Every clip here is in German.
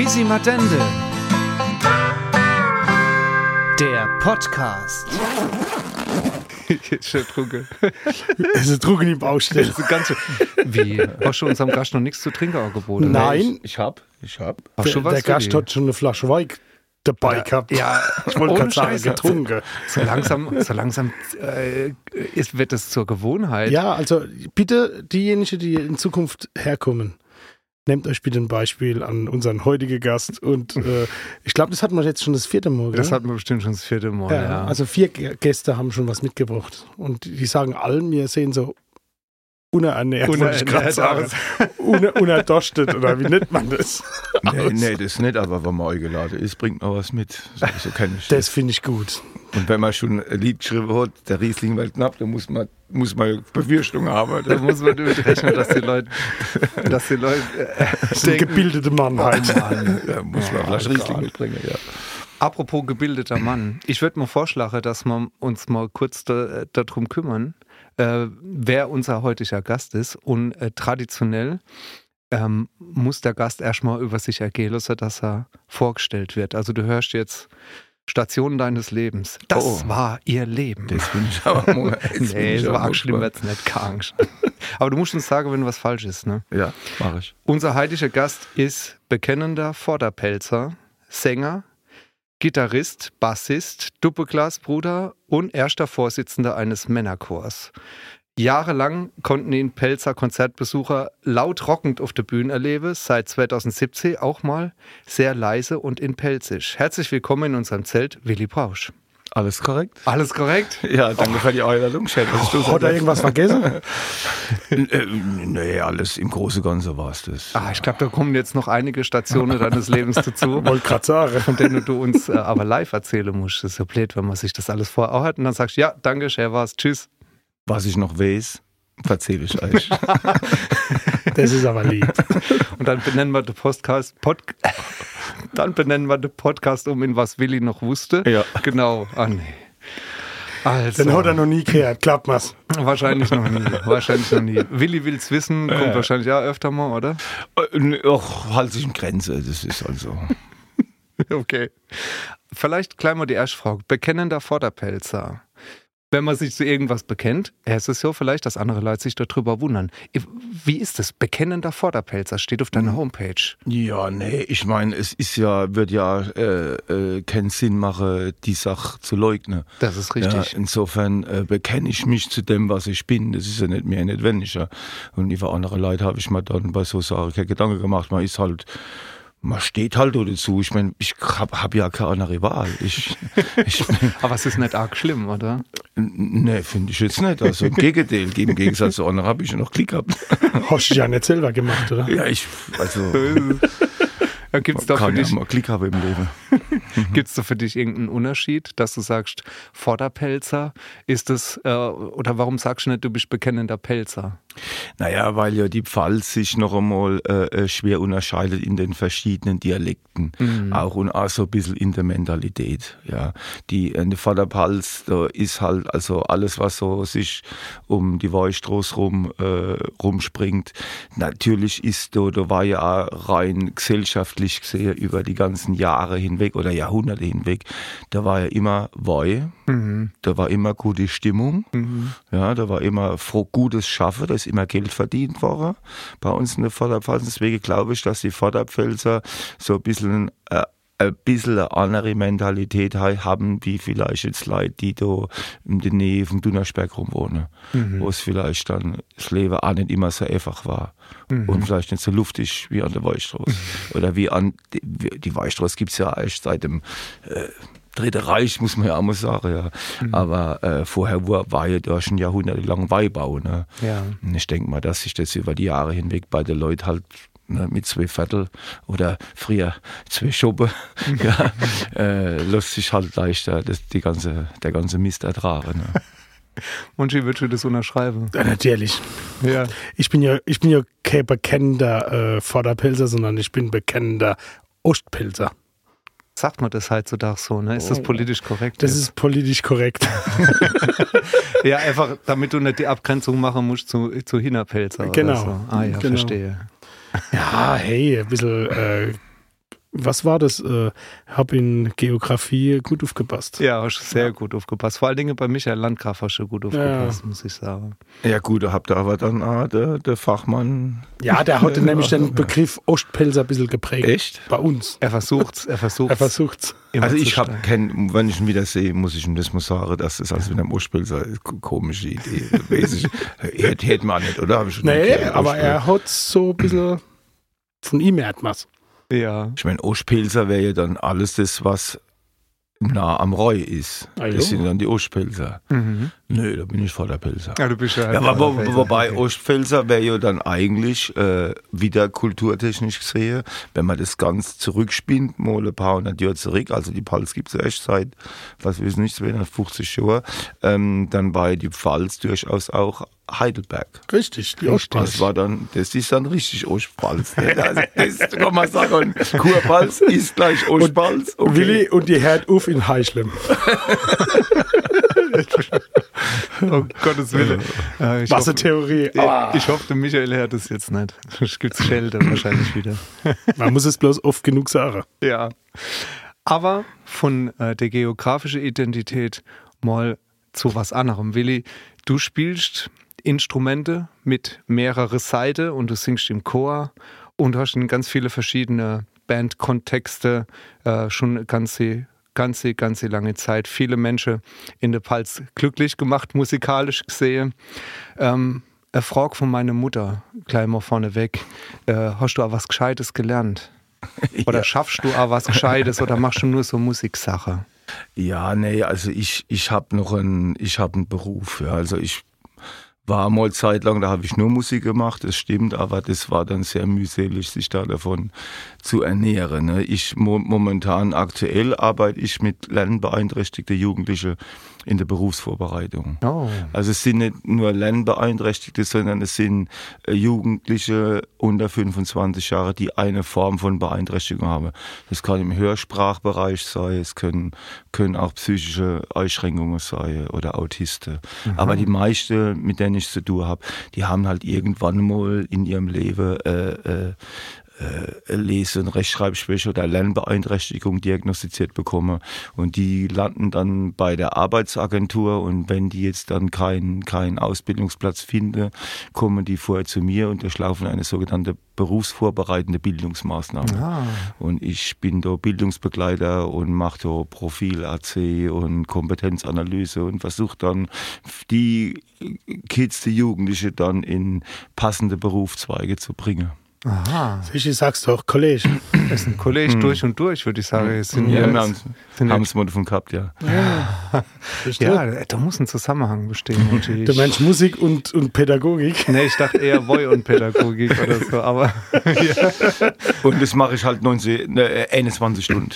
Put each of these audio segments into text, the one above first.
Quisimadende. Der Podcast. Schon trunken. Es ist Druck in die Baustelle. Das ist ganz schön. Wie? Hast du unserem Gast noch nichts zu trinken angeboten? Nein, Ich hab, ich hab. Hast du was der Gast hat schon eine Flasche Wein dabei gehabt. Ja, ich wollte gerade sagen, getrunken. So langsam, so langsam äh, ist, wird es zur Gewohnheit. Ja, also bitte diejenigen, die in Zukunft herkommen, nehmt euch bitte ein Beispiel an unseren heutigen Gast. Und äh, ich glaube, das hatten wir jetzt schon das vierte Mal. Das gell? hat man bestimmt schon das vierte Mal. ja, Ja, Also vier Gäste haben schon was mitgebracht. Und die sagen allen, wir sehen so unerernährt, wollte ich gerade Unerernährt sagen. Uner, unerdorstet, oder wie nennt man das? Nee, nee, das nicht, aber wenn man eingeladen ist, bringt man was mit. So, so Das das. finde ich gut. Und wenn man schon ein Lied geschrieben hat, der Riesling wird knapp, dann muss man, muss man Befürchtung haben. Da muss man damit rechnen, dass die Leute, dass die Leute äh, Das ist ein denken, gebildeter Mann halt. Da muss man Oh, vielleicht Riesling Gott. mitbringen, ja. Apropos gebildeter Mann. Ich würde mal vorschlagen, dass wir uns mal kurz da, darum kümmern, äh, wer unser heutiger Gast ist. Und äh, traditionell ähm, muss der Gast erstmal über sich ergehen lassen, dass er vorgestellt wird. Also du hörst jetzt Stationen deines Lebens. Das Oh. war ihr Leben. Das finde ich aber mal. nee, so aber arg schlimm mal- wird's nicht. Keine Angst. Aber du musst uns sagen, wenn was falsch ist. Ne? Ja, mache ich. Unser heutiger Gast ist bekennender Vorderpelzer, Sänger, Gitarrist, Bassist, Doppelglasbruder und erster Vorsitzender eines Männerchors. Jahrelang konnten ihn Pelzer Konzertbesucher laut rockend auf der Bühne erleben, seit 2017 auch mal sehr leise und in Pelzig. Herzlich willkommen in unserem Zelt, Willi Brausch. Alles korrekt? Alles korrekt? Ja, danke für die Einladung. Schön, dass du Hat er irgendwas vergessen? Äh, Nee, alles im Großen und Ganzen war es das. Ah, ich glaube, da kommen jetzt noch einige Stationen deines Lebens dazu. Wollte gerade sagen. von denen du uns äh, aber live erzählen musst. Das ist ja blöd, wenn man sich das alles vorher hat und dann sagst, ja, danke, schön war's, tschüss. Was ich noch weiß, erzähle ich euch. Das ist aber lieb. Und dann benennen wir den Podcast, Pod dann benennen wir den Podcast um, in was Willi noch wusste. Ja. Genau. Ah, nee. Also, Den hat er noch nie gehört. Klappt mal's. wahrscheinlich noch nie. Wahrscheinlich noch nie. Willi will's wissen, kommt wahrscheinlich ja öfter mal, oder? Äh, Och, halt sich in Grenze, das ist also. Okay. Vielleicht gleich mal die erste Frage. Bekennender Vorderpelzer. Wenn man sich zu irgendwas bekennt, ist es ja vielleicht, dass andere Leute sich darüber wundern. Wie ist es? Bekennender Vorderpelzer steht auf deiner Homepage. Ja, nee, ich meine, es ist ja, wird ja äh, äh, keinen Sinn machen, die Sache zu leugnen. Das ist Ja, richtig. insofern äh, bekenne ich mich zu dem, was ich bin. Das ist ja nicht mehr nicht weniger. Und über andere Leute habe ich mir dann bei so Sachen keine Gedanken gemacht. Man ist halt, man steht halt dazu. Ich meine, ich habe hab ja keine andere Wahl. Ich, ich Aber es ist nicht arg schlimm, oder? nee, finde ich jetzt nicht. Also im Gegenteil, im Gegensatz zu anderen habe ich ja noch Glück gehabt. Hast du ja nicht selber gemacht, oder? Ja, ich, also Ja, Gibt es da, für ja dich- mal Glück haben im Leben. gibt's da für dich irgendeinen Unterschied, dass du sagst, Vorderpelzer ist es, äh, oder warum sagst du nicht, du bist bekennender Pelzer? Naja, weil ja die Pfalz sich noch einmal äh, äh, schwer unterscheidet in den verschiedenen Dialekten. Auch und auch so ein bisschen in der Mentalität. Ja. Die in der Vorderpfalz, da ist halt also alles, was so sich um die Weichstraße rum äh, rumspringt. Natürlich ist da, da war ja auch rein gesellschaftlich gesehen über die ganzen Jahre hinweg oder Jahrhunderte hinweg, da war ja immer Wei, da war immer gute Stimmung, ja, da war immer froh, gutes Schaffen, da ist immer Geld verdient worden. Bei uns in der Vorderpfalz. Deswegen glaube ich, dass die Vorderpfälzer so ein bisschen, äh, ein bisschen eine andere Mentalität ha- haben, wie vielleicht jetzt Leute, die da in der Nähe vom Dunnersberg rumwohnen, wo es vielleicht dann das Leben auch nicht immer so einfach war und vielleicht nicht so luftig wie an der Weichstraße. Oder wie an, die, die Weichstraße gibt's ja erst seit dem äh, Dritte Reich, muss man ja auch mal sagen, ja. Aber äh, vorher war, war ja da schon jahrhundertelang Weihbau. Ne? Ja. Und ich denke mal, dass sich das über die Jahre hinweg bei den Leuten halt ne, mit zwei Viertel oder früher zwei Schuppe, ja, äh, lässt sich halt leichter das, die ganze, der ganze Mist ertragen. Ne? Und wie würdest du das unterschreiben? Ja, natürlich. Ja. Ich bin ja, ich bin ja kein bekennender äh, Vorderpilzer, sondern ich bin bekennender Ostpilzer. Sagt man das heutzutage so, ne? Ist das politisch korrekt? Das jetzt? ist politisch korrekt. ja, einfach, damit du nicht die Abgrenzung machen musst zu, zu Hinterpelzer. Genau. Oder so. Ah ja, Genau. verstehe. Ja, hey, ein bisschen äh, Was war das? Äh, hab in Geografie gut aufgepasst. Ja, hast du sehr gut aufgepasst. Vor allen Dingen bei Michael Landgraf hast du gut aufgepasst, muss ich sagen. Ja gut, da habt ihr aber dann auch der, der Fachmann. Ja, der hat nämlich den Begriff Ostpelzer ein bisschen geprägt. Echt? Bei uns. Er versucht's, er versucht's. Er versucht's. Also ich habe stark. kein, wenn ich ihn wieder sehe, muss ich ihm das mal sagen, dass das also mit einem Ostpilzer ist ko- komische Idee. Ich, hätte, man nicht, oder? Hab ich schon Nee, aber er hat so ein bisschen von ihm hat man's. Ja. Ich meine, Ostpilzer wäre ja dann alles das, was nah am Reu ist. Ah, das sind dann die Ostpilzer. Mhm. Nö, da bin ich Vorderpilzer. Ja, du bist ja. Ja, aber wo, Okay. wobei Ostpfälzer wäre ja dann eigentlich äh, wieder kulturtechnisch gesehen, wenn man das ganz zurückspinnt, mal ein paar hundert Jahre zurück, also die Pfalz gibt es erst seit, was weiß nicht, 250 Jahren, ähm, dann war die Pfalz durchaus auch Heidelberg. Richtig, die Ostpfalz. Das war dann, das ist dann richtig Ostpfalz. also, das kann man sagen, Kurpfalz ist gleich Ostpfalz. Und Willi und die hört auf in Heischlem. Oh Gottes Willen. Ja, ich, hoffe, Wassertheorie. Ja, ich hoffe, der Michael hört das jetzt nicht. Es gibt Schelte wahrscheinlich wieder. Man muss es bloß oft genug sagen. Ja. Aber von äh, der geografischen Identität mal zu was anderem. Willi, du spielst Instrumente mit mehreren Seiten und du singst im Chor und hast in ganz viele verschiedene Bandkontexte äh, schon eine ganze, ganze, ganze lange Zeit viele Menschen in der Pfalz glücklich gemacht, musikalisch gesehen. Ähm, eine Frage von meiner Mutter, gleich mal vorneweg. Äh, hast du auch was Gescheites gelernt? Oder schaffst du auch was Gescheites oder machst du nur so Musiksache? Ja, nee, also ich, ich habe noch einen, ich habe einen Beruf. Ja. Also ich war mal zeitlang, da habe ich nur Musik gemacht, das stimmt, aber das war dann sehr mühselig, sich da davon zu ernähren. Ne. Ich mo momentan aktuell arbeite ich mit lernbeeinträchtigten Jugendlichen in der Berufsvorbereitung. Oh. Also es sind nicht nur Lernbeeinträchtigte, sondern es sind äh, Jugendliche unter 25 Jahre, die eine Form von Beeinträchtigung haben. Das kann im Hörsprachbereich sein, es können, können auch psychische Einschränkungen sein oder Autisten. Aber die meisten, mit denen ich zu tun habe, die haben halt irgendwann mal in ihrem Leben äh, äh, äh, Lese- und Rechtschreibschwäche oder Lernbeeinträchtigung diagnostiziert bekommen. Und die landen dann bei der Arbeitsagentur und wenn die jetzt dann keinen keinen Ausbildungsplatz finden, kommen die vorher zu mir und durchlaufen eine sogenannte berufsvorbereitende Bildungsmaßnahme. Ah. Und ich bin da Bildungsbegleiter und mache da Profil-AC und Kompetenzanalyse und versuche dann die Kids, die Jugendliche dann in passende Berufszweige zu bringen. Aha. Ich sag's doch, Kollege. Das ist ein Kollege durch und durch, würde ich sagen. Es sind Ja, wir haben es mal davon gehabt, ja. ja, da muss ein Zusammenhang bestehen. natürlich. Der Mensch Musik und, und Pädagogik. Nee, ich dachte eher Boy und Pädagogik oder so, aber Und das mache ich halt 19, ne, 21 Stunden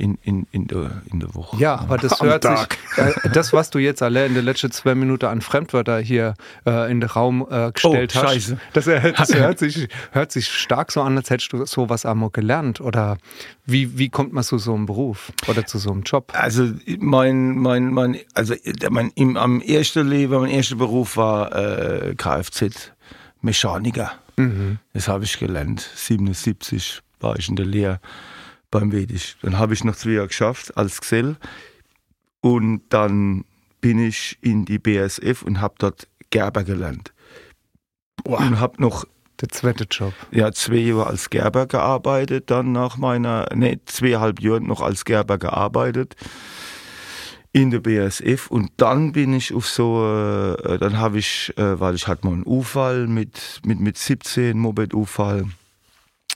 in, in, in, der, in der Woche. ja, aber das hört sich, Tag. äh, das, was du jetzt alle in den letzten zwei Minuten an Fremdwörter hier äh, in den Raum äh, gestellt Oh, hast, scheiße. das, das hört, sich, hört sich stark so an, als hättest du sowas einmal gelernt. Oder wie, wie kommt man zu so einem Beruf oder zu so einem Job? Also mein, mein, mein, also mein, im, am ersten Leben, mein erster Beruf war äh, Kfz-Mechaniker. Das habe ich gelernt. 77 war ich in der Lehre beim Wedisch. Dann habe ich noch zwei Jahre geschafft als Gesell. Und dann bin ich in die BSF und habe dort Gerber gelernt. Und habe noch Der zweite Job. ja, zwei Jahre als Gerber gearbeitet, dann nach meiner, ne, zweieinhalb Jahren noch als Gerber gearbeitet in der BASF und dann bin ich auf so, äh, dann habe ich, äh, weil ich hatte mal einen Unfall mit, mit, mit 17, Moped-Unfall.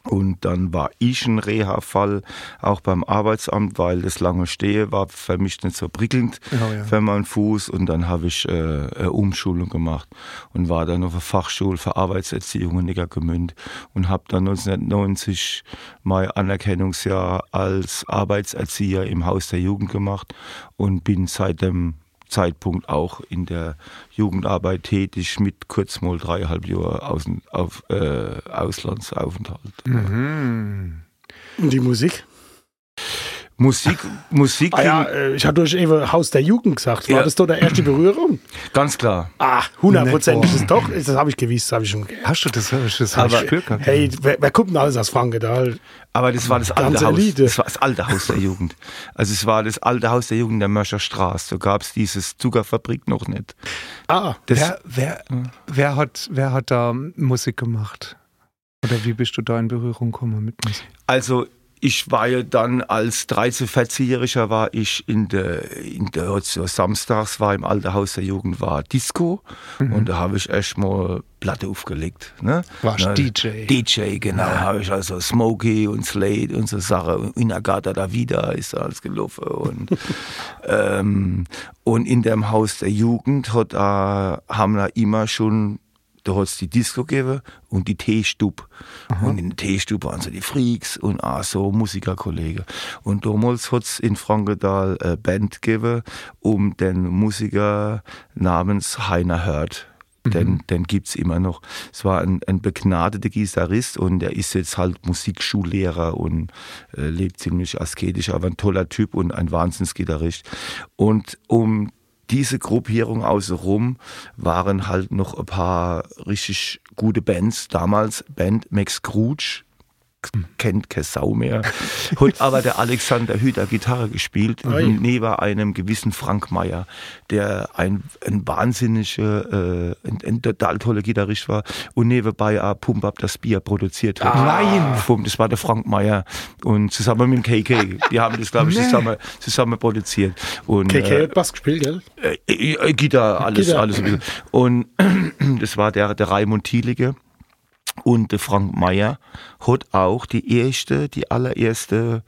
Und dann war ich ein Reha-Fall, auch beim Arbeitsamt, weil das lange Stehe war für mich nicht so prickelnd Oh ja. für meinen Fuß. Und dann habe ich äh, eine Umschulung gemacht und war dann auf der Fachschule für Arbeitserziehung in Nickergemünd und habe dann 1990 mein Anerkennungsjahr als Arbeitserzieher im Haus der Jugend gemacht und bin seit dem Zeitpunkt auch in der Jugendarbeit tätig mit kurz mal dreieinhalb Jahre Außen, auf, äh, Auslandsaufenthalt. Mhm. Und die Musik? Musik, Musik, Ah ja, äh, ich hatte euch eben Haus der Jugend gesagt. War Ja. das doch der erste Berührung? ganz klar. Ah, hundertprozentig ist es doch. Das habe ich gewusst, das habe ich schon. Hast du das, das hab ich Aber- gespürt? Hey, wer, wer guckt denn alles aus Frankenthal? Aber das war das alte Haus. Elite. Das war das alte Haus der Jugend. Also es war das alte Haus der Jugend der Mörscher Straße. So gab es dieses Zuckerfabrik noch nicht. Ah, Das, Wer, wer, wer, hat, wer hat da Musik gemacht? Oder wie bist du da in Berührung gekommen mit Musik? Also ich war ja dann als 13-, 14-Jähriger war ich in der, in der so samstags war im alten Haus der Jugend war Disco und da habe ich erstmal Platte aufgelegt. Ne? Warst Na, DJ. DJ, genau. Habe ich also Smokey und Slade und so Sachen. Inagata da wieder ist alles gelaufen. Und, ähm, und in dem Haus der Jugend hat, äh, haben wir immer schon da hat es die Disco gegeben und die Teestube. Und in der Teestube waren so die Freaks und auch so Musikerkollegen. Und damals hat es in Frankenthal eine Band gegeben, um den Musiker namens Heiner Hört. Den, den gibt's immer noch. Es war ein, ein begnadeter Gitarrist und der ist jetzt halt Musikschullehrer und äh, lebt ziemlich asketisch, aber ein toller Typ und ein Wahnsinnsgitarrist. Und um diese Gruppierung außenrum waren halt noch ein paar richtig gute Bands. Damals Band Max Scrooge, kennt keine Sau mehr. Hat aber der Alexander Hüter Gitarre gespielt, Ui. neben einem gewissen Frank Meyer, der ein, ein wahnsinniger, äh, ein, ein total toller Gitarrist war und nebenbei auch Pump Up das Bier produziert hat. Nein! Vom- Das war der Frank Meyer und zusammen mit dem KK. Die haben das, glaube ich, Nee. zusammen, zusammen produziert. Und, KK hat Bass gespielt, gell? äh, äh, äh, Gitarre, alles, Gitarre. alles. Und das war der, der Raimund Thielige. Und der Frank Meyer hat auch die erste, die allererste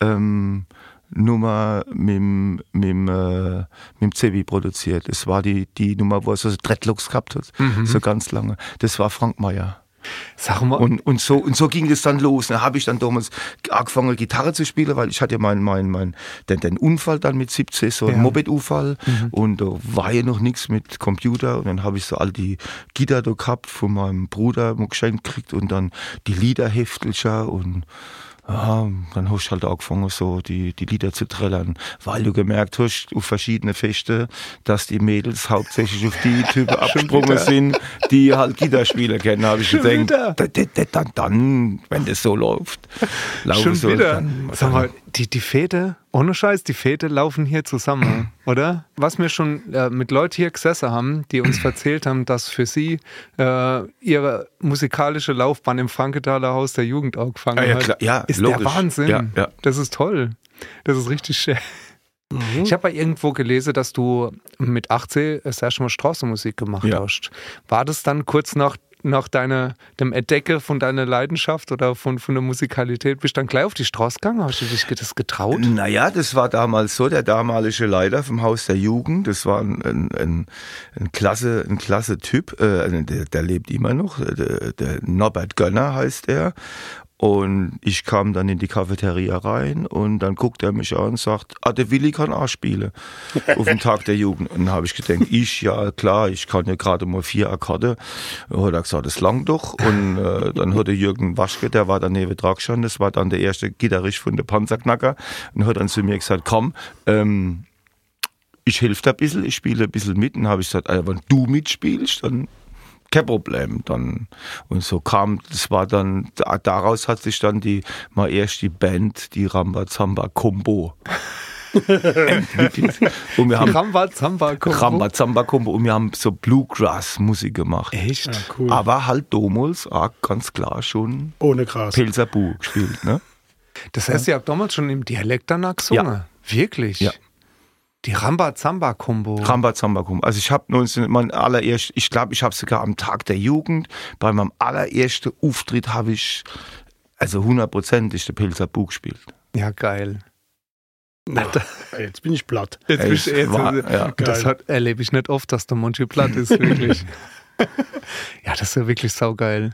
ähm, Nummer mit, dem- mit, äh, mit Zebi produziert. Das war die, die Nummer, wo er so Dreadlocks gehabt hat, so ganz lange. Das war Frank Meyer. Sag mal, Und, und, so, und so ging es dann los. Da habe ich dann damals angefangen, Gitarre zu spielen, weil ich hatte ja meinen mein, mein, den, den Unfall dann mit 17, so einen Ja. Moped-Unfall. Und da war ja noch nichts mit Computer. Und dann habe ich so all die Gitarre da gehabt von meinem Bruder geschenkt gekriegt und dann die Liederheftelcher und ja, dann hast du halt angefangen, so die, die Lieder zu trällern, weil du gemerkt hast, auf verschiedene Feste, dass die Mädels hauptsächlich auf die Typen abgesprungen sind, die halt Gitarrespieler kennen, habe ich gedacht, dann, dann, wenn das so läuft, laufen soll, wieder. dann, Sag mal, die, die Fäde, ohne Scheiß, die Fäde laufen hier zusammen, oder? Was wir schon äh, mit Leuten hier gesessen haben, die uns erzählt haben, dass für sie äh, ihre musikalische Laufbahn im Frankenthaler Haus der Jugend angefangen Ah, ja, hat. Ja, ist logisch. der Wahnsinn. Ja, ja. Das ist toll. Das ist richtig schön. Ich habe ja irgendwo gelesen, dass du mit 18 das erste Mal Straßenmusik gemacht Ja. hast. War das dann kurz nach, nach deiner, dem Entdecken von deiner Leidenschaft oder von, von der Musikalität? Bist du dann gleich auf die Straße gegangen? Hast du dich das getraut? Naja, das war damals so, der damalige Leiter vom Haus der Jugend, das war ein, ein, ein, ein klasse, ein klasse Typ, äh, der, der lebt immer noch, der, der Norbert Gönner heißt er. Und ich kam dann in die Cafeteria rein und dann guckt er mich an und sagt, ah, der Willi kann auch spielen auf dem Tag der Jugend. Und dann habe ich gedacht, ich, ja klar, ich kann ja gerade mal vier Akkorde. Und hat er gesagt, das lang doch. Und äh, dann hat der Jürgen Waschke, der war dann neben gestanden, das war dann der erste Gitarrist von der Panzerknacker und hat dann zu mir gesagt, komm, ähm, ich helfe dir ein bisschen, ich spiele ein bisschen mit. Und dann habe ich gesagt, also, wenn du mitspielst, dann kein Problem. Dann, und so kam, das war dann, da- daraus hat sich dann die, mal erst die Band, die Rambazamba Combo entwickelt. Und wir haben Ramba Zamba Kombo. Rambazamba Combo und wir haben so Bluegrass-Musik gemacht. Echt? Ja, cool. Aber halt damals auch ganz klar schon Ohne Gras. Pilzer Bu gespielt, ne? Das heißt, ihr habt damals schon im Dialekt danach gesungen? Wirklich? Ja. Die Ramba-Zamba-Kombo. Rambazamba Combo. Also ich habe 19, mein allererst, ich glaube, ich habe sogar am Tag der Jugend, bei meinem allerersten Auftritt habe ich, also hundertprozentig der Pilzer Bu gespielt. ja, geil. Jetzt bin ich platt. Jetzt Ey, bist du jetzt, war- ja. das hat, erlebe ich nicht oft, dass der Monty platt ist, wirklich. ja, das ist ja wirklich saugeil.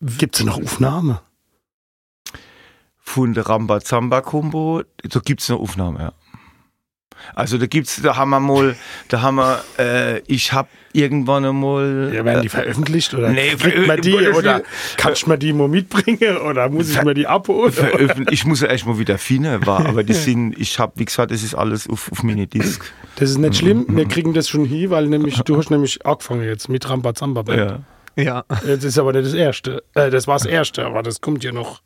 Gibt es noch Aufnahme? Von der Rambazamba Combo, da gibt es eine Aufnahme, ja. Also da gibt's, da haben wir mal, da haben wir, äh, ich habe irgendwann einmal. Ja, werden die veröffentlicht oder Nee, kriegt man die oder kannst du mir die mal mitbringen oder muss ich mir die abholen? Ich muss ja erst mal wieder finden, war, aber die sind, ich habe, wie gesagt, das ist alles auf, auf Minidisc. Das ist nicht schlimm, wir kriegen das schon hin, weil nämlich du hast nämlich angefangen jetzt mit Rambazamba Band. Ja. Ja. Das ist aber nicht das erste. Äh, das war das erste, aber das kommt ja noch.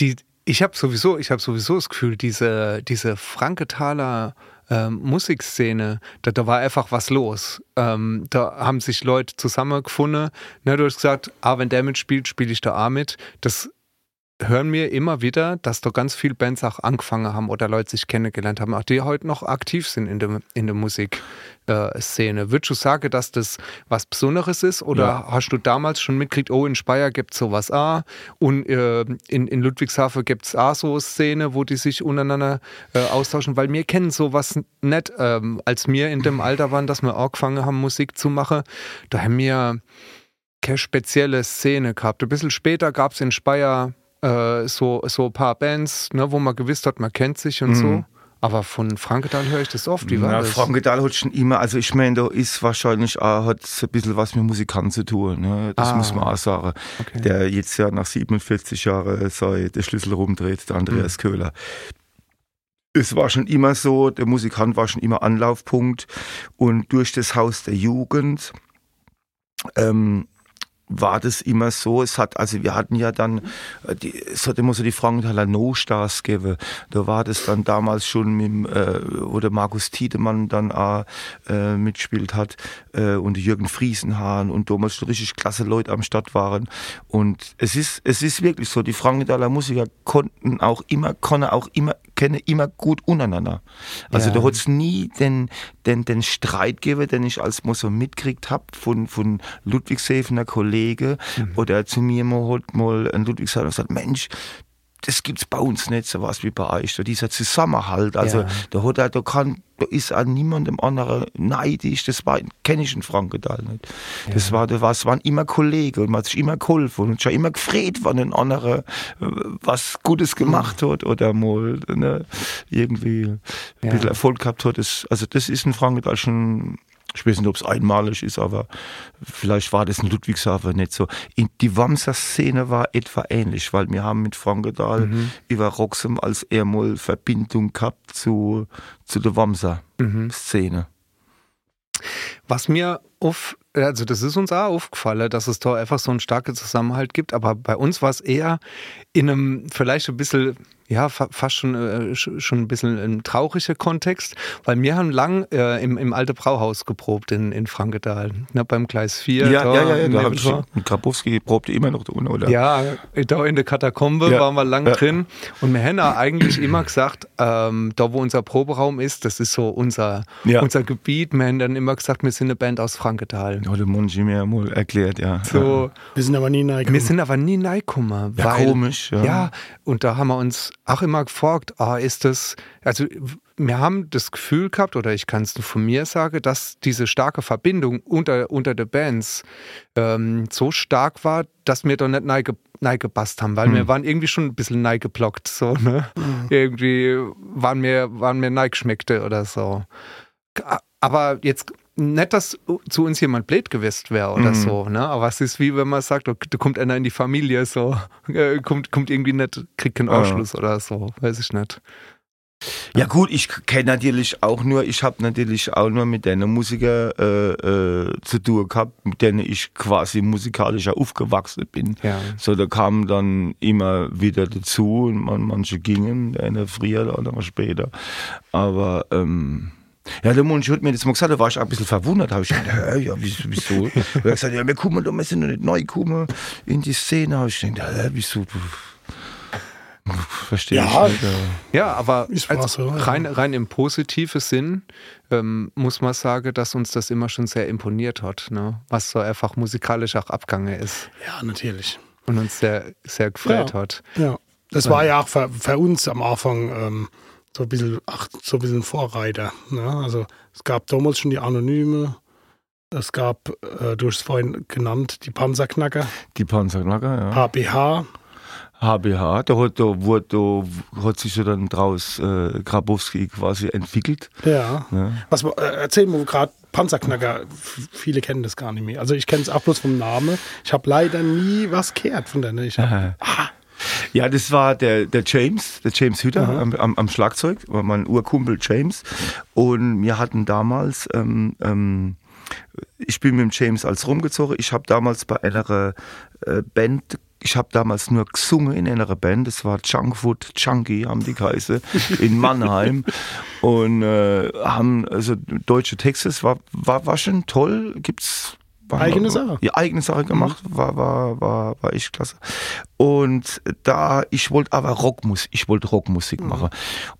Die, ich habe sowieso, ich habe sowieso das Gefühl, diese, diese Frankenthaler ähm, Musikszene, da, da war einfach was los. Ähm, da haben sich Leute zusammengefunden. Ne, du hast gesagt, ah, wenn der mitspielt, spiele ich da auch mit. Das hören wir immer wieder, dass da ganz viele Bands auch angefangen haben oder Leute sich kennengelernt haben, auch die heute noch aktiv sind in der, in der Musikszene. Würdest du sagen, dass das was Besonderes ist oder Ja. hast du damals schon mitgekriegt, oh, in Speyer gibt es sowas auch und äh, in, in Ludwigshafen gibt es auch so Szene, wo die sich untereinander äh, austauschen, weil wir kennen sowas nicht, ähm, als wir in dem Alter waren, dass wir angefangen haben, Musik zu machen, da haben wir keine spezielle Szene gehabt. Ein bisschen später gab es in Speyer äh, so, so ein paar Bands, ne, wo man gewusst hat, man kennt sich und so. Aber von Frankenthal höre ich das oft. Wie war Ja, das? Frankenthal hat schon immer, also ich meine, da ist wahrscheinlich auch, hat ein bisschen was mit Musikanten zu tun, ne? das Ah. muss man auch sagen. Okay. Der jetzt ja nach 47 Jahren sei der Schlüssel rumdreht, der Andreas Mhm. Köhler. Es war schon immer so, der Musikant war schon immer Anlaufpunkt und durch das Haus der Jugend ähm, war das immer so, es hat, also wir hatten ja dann, äh, die, es hat immer so die Frankenthaler No-Stars gegeben. Da war das dann damals schon mit, äh, wo der Markus Tiedemann dann auch äh, mitspielt hat äh, und Jürgen Friesenhahn und damals schon richtig klasse Leute am Start waren. Und es ist, es ist wirklich so, die Frankenthaler Musiker konnten auch immer, konnten auch immer, kennen immer gut untereinander. Also Ja. da hat es nie den, den, den Streit gegeben, den ich als mal so mitgekriegt hab von, von Ludwigshafener Kollege oder zu mir mal, mal ein Ludwigshafen und gesagt, Mensch, das gibt's bei uns nicht so was wie bei euch. So dieser Zusammenhalt. Also Ja. da hat er, da kann, da ist an niemandem anderen neidisch. Das war, kenne ich in Frankenthal nicht. Das war, das war, es waren immer Kollegen und man hat sich immer geholfen und schon immer gefreut, wenn ein anderer äh, was Gutes gemacht hat oder mal ne, irgendwie ein Ja. bisschen Erfolg gehabt hat. Das, also das ist in Frankenthal schon ich weiß nicht, ob es einmalig ist, aber vielleicht war das in Ludwigshafen nicht so. In die Wamser Szene war etwa ähnlich, weil wir haben mit Frankenthal Mhm. über Roxem als er mal Verbindung gehabt zu, zu der Wamser. Szene. Was mir auf, also das ist uns auch aufgefallen, dass es da einfach so einen starken Zusammenhalt gibt, aber bei uns war es eher in einem vielleicht ein bisschen, ja, fa fast schon, äh, sch- schon ein bisschen ein trauriger Kontext, weil wir haben lang äh, im, im alte Brauhaus geprobt in, in Frankenthal, ne, beim Gleis 4. Ja, da ja, ja, ja, da habe ich Grabowski probte immer noch drin, oder? Ja, da in der Katakombe Ja. waren wir lang Ja. drin. Und wir haben eigentlich immer gesagt, ähm, da wo unser Proberaum ist, das ist so unser, Ja. unser Gebiet. Wir haben dann immer gesagt, wir sind eine Band aus Frankenthal. Hat der Monchi mir mal erklärt, ja. So, Wir sind aber nie neigekommen. wir sind aber nie neigekommen. ja, weil, komisch, ja. Ja, und da haben wir uns auch immer gefragt, ah, ist das, also wir haben das Gefühl gehabt, oder ich kann es nur von mir sagen, dass diese starke Verbindung unter, unter den Bands ähm, so stark war, dass wir da nicht neige, neigepasst haben, weil Hm. wir waren irgendwie schon ein bisschen neigeblockt, so, ne? Irgendwie waren wir, waren wir neigeschmeckte oder so. Aber jetzt nicht, dass zu uns jemand blöd gewesen wäre oder Mhm. so, ne? Aber es ist wie wenn man sagt, da da kommt einer in die Familie, so, äh, kommt, kommt irgendwie nicht, kriegt keinen Ah. Anschluss oder so, weiß ich nicht. Ja gut, ich kenne natürlich auch nur, ich habe natürlich auch nur mit den Musikern äh, äh, zu tun gehabt, mit denen ich quasi musikalisch aufgewachsen bin. Ja. So, da kamen dann immer wieder dazu und man, manche gingen, der eine früher, der andere später. Aber ähm, ja, der Mensch hat mir das mal gesagt, da war ich auch ein bisschen verwundert. habe ich gedacht, hä, ja, wieso? wieso? Er hat gesagt, ja, wir kommen da, wir sind noch nicht neu gekommen in die Szene. habe ich gedacht, hä, wieso? Verstehe Ja. ich nicht. Ja. Ja, aber Ist wahr als so, ja. rein, rein im positiven Sinn ähm, muss man sagen, dass uns das immer schon sehr imponiert hat, ne? was so einfach musikalisch auch abgange ist ja, natürlich. und uns sehr, sehr gefreut Ja. hat. Ja. Das war ja auch für, für uns am Anfang ähm, so ein bisschen, ach, so ein bisschen Vorreiter. Ne? Also es gab damals schon die Anonyme, es gab, äh, du hast es vorhin genannt, die Panzerknacker, Die Panzerknacker, ja. HBH, HBH, da hat, da wurde, da hat sich so dann draus äh, Grabowski quasi entwickelt. Ja. Ne? Was, äh, erzähl mir gerade Panzerknacker. Viele kennen das gar nicht mehr. Also ich kenne es auch bloß vom Namen. Ich habe leider nie was gehört von der. Ich hab, Ja, das war der, der James, der James Hütter am, am, am Schlagzeug, war mein Urkumpel James. Und wir hatten damals, ähm, ähm, ich bin mit dem James als rumgezogen. Ich habe damals bei einer äh, Band, ich habe damals nur gesungen in einer Band. Das war Junkfoot Chunky, haben die geheißen, in Mannheim. Und äh, haben also deutsche Texte. Es war, war, war schon toll. Gibt's war- Eigene Sache. Ja, eigene Sache gemacht, war, war, war, war echt klasse. Und da, ich wollte aber Rockmusik, ich wollte Rockmusik machen.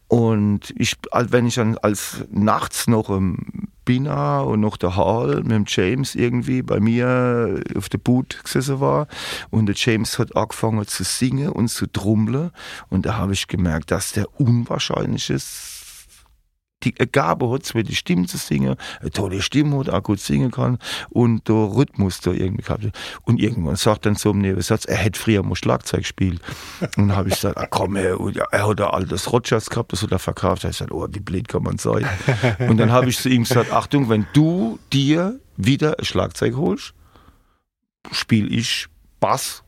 Und ich, wenn ich dann als nachts noch im Bina und noch der Hall mit dem James irgendwie bei mir auf der Boot gesessen war und der James hat angefangen zu singen und zu trommeln und da habe ich gemerkt, dass der unwahrscheinlich ist die Gabe hat, zwar die Stimme zu singen, eine tolle Stimme hat, auch gut singen kann und der Rhythmus da irgendwie gehabt. Und irgendwann sagt dann so im Nebensatz, er hätte früher mal Schlagzeug gespielt. Und dann habe ich gesagt, ah, komm, er, und ja, er hat ein altes Rogers gehabt, das hat er verkauft. Er hat gesagt, oh, wie blöd kann man sein. Und dann habe ich zu ihm gesagt, Achtung, wenn du dir wieder ein Schlagzeug holst, spiele ich Bass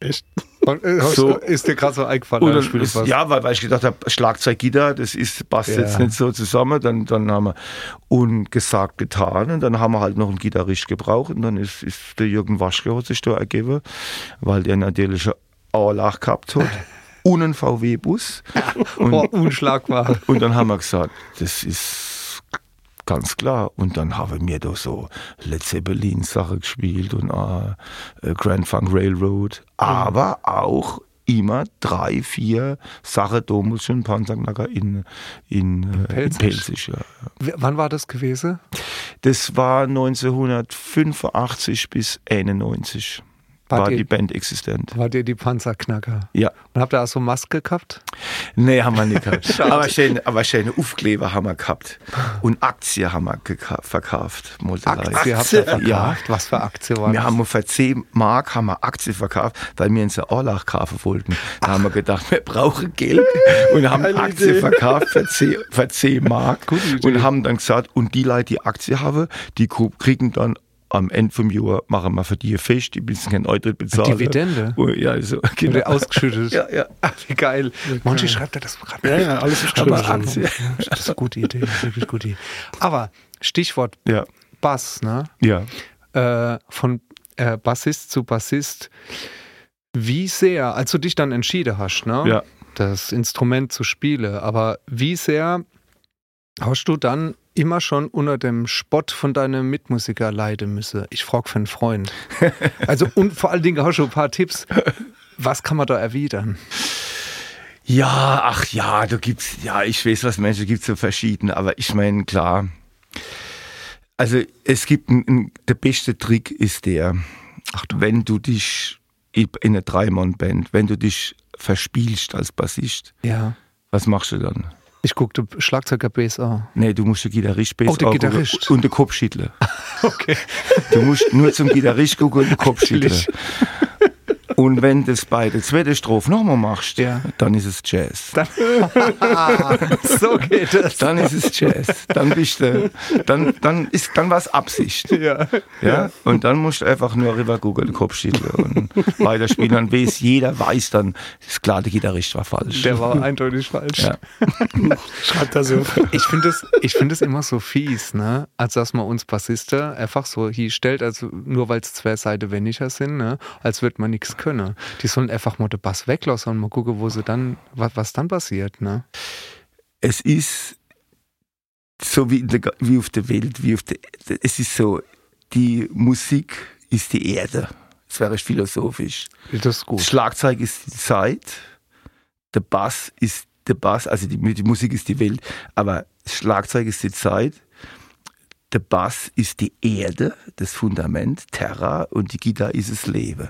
echt? Äh, So. ist dir gerade so eingefallen? Dann ist, ja, weil, weil ich gedacht habe, Schlagzeug, Gitarre, das ist, passt Ja. jetzt nicht so zusammen. Dann, dann haben wir ungesagt getan und dann haben wir halt noch einen Gitarrist gebraucht und dann ist, ist der Jürgen Waschke hat sich da ergeben, weil der natürlich Anlage gehabt hat und einen VW-Bus. Und, unschlagbar. und dann haben wir gesagt, das ist ganz klar. Und dann haben wir da so Led Zeppelin Sache gespielt und äh, Grand Funk Railroad, aber auch immer drei, vier Sachen da muss schon Panzerknacker in, in, äh, in Pelzig. Pelzig. Ja. Wann war das gewesen? Das war 1985 bis 91 Wart war ihr- die Band existent. War dir die Panzerknacker? Ja. Und habt ihr auch so Maske gehabt? Nee, haben wir nicht gehabt. aber, schön, aber schöne Aufkleber haben wir gehabt. Und Aktien haben wir verkauft. Aktie habt ihr verkauft? Ja. Was für Aktie war Wir das? haben für 10 Mark haben wir Aktien verkauft, weil wir uns eine Orlach kaufen wollten. Da haben wir gedacht, wir brauchen Geld und haben Geile Aktien Idee. verkauft für 10, für 10 Mark und haben dann gesagt, und die Leute, die Aktie haben, die kriegen dann am Ende vom Jahr machen wir für die Fest, die müssen keinen Eintritt bezahlen. Dividende? Ja, also, genau. Wurde ausgeschüttet. Ja, ja. Ach, wie geil. Manche schreibt er das gerade. Ja, ja, alles ist Aber geschrieben. Aktien. Das ist eine gute Idee. das ist Wirklich eine gute Idee. Aber Stichwort Ja, Bass, ne? ja. Äh, von äh, Bassist zu Bassist. Wie sehr, als du dich dann entschieden hast, ne? Ja. das Instrument zu spielen, aber wie sehr hast du dann immer schon unter dem Spott von deinem Mitmusiker leiden müssen? Ich frage für einen Freund. Also und vor allen Dingen hast du ein paar Tipps. Was kann man da erwidern? Ja, ach ja, da gibt's, ja, ich weiß, was Menschen gibt so verschiedene, aber ich meine, klar. Also es gibt ein, der beste Trick ist der, wenn du dich in einer Dreimann-Band, wenn du dich verspielst als Bassist, Ja. was machst du dann? Ich gucke den Schlagzeuger Bass an. Nee, du musst den Gitarrist besser Oh, angucken Gitarrist. und den Kopf schütteln. Okay. Du musst nur zum Gitarrist gucken und den Kopf schütteln. Und wenn du das bei der zweiten Strophe nochmal machst, Ja. dann ist es Jazz. so geht das. Dann ist es Jazz. Dann bist du, dann, dann ist, dann was Absicht. Ja. Ja? Und dann musst du einfach nur rüber den Kopf schütteln und weiterspielen. Dann weiß jeder, weiß dann, ist klar, der Gitarrist war falsch. Der war eindeutig falsch. Ja. Schreibt er so. Ich finde es ich find es immer so fies, ne? Als dass man uns Bassisten einfach so hier stellt, also nur weil es zwei Seiten weniger sind, ne? Als würde man nichts können. Die sollen einfach mal den Bass weglassen und mal gucken, wo sie dann, was, was dann passiert, ne? Es ist so wie, der, wie auf der Welt, wie auf der, es ist so, die Musik ist die Erde. Das wäre philosophisch. Das ist Das gut. Schlagzeug ist die Zeit, der Bass ist der Bass, also die, die Musik ist die Welt, aber das Schlagzeug ist die Zeit, der Bass ist die Erde, das Fundament, Terra und die Gitarre ist das Leben.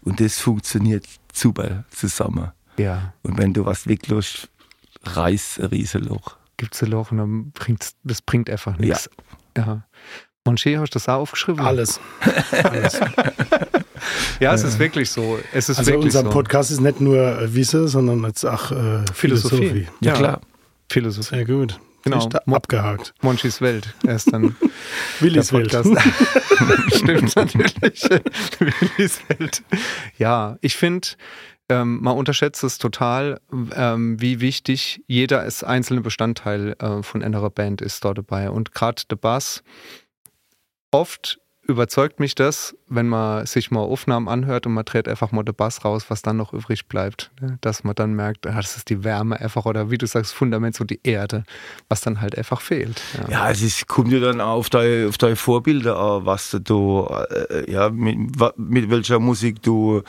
Und das funktioniert super zusammen. Ja. Und wenn du was weglässt, reißt ein Riesenloch. Gibt es ein Loch und dann bringt das bringt einfach nichts. Ja. Monché, hast du das auch aufgeschrieben? Alles. Alles. Ja, es ist wirklich so. Es ist Also wirklich unser so. Podcast ist nicht nur Wissen, sondern jetzt auch äh, Philosophie. Philosophie. Ja, klar. Philosophie. Sehr gut. Genau. Ist da abgehakt. Monchis Welt. Er ist dann Willis Welt. Stimmt natürlich. Willis Welt. Ja, ich finde, ähm, man unterschätzt es total, ähm, wie wichtig jeder als einzelne Bestandteil äh, von einer Band ist dort dabei. Und gerade der Bass, oft überzeugt mich das, wenn man sich mal Aufnahmen anhört und man dreht einfach mal den Bass raus, was dann noch übrig bleibt. ne? Dass man dann merkt, ah, das ist die Wärme einfach oder wie du sagst, Fundament, so die Erde, was dann halt einfach fehlt. Ja, es ist, kommt ja dann auf deine, auf deine Vorbilder an, was du äh, ja, mit, mit welcher Musik du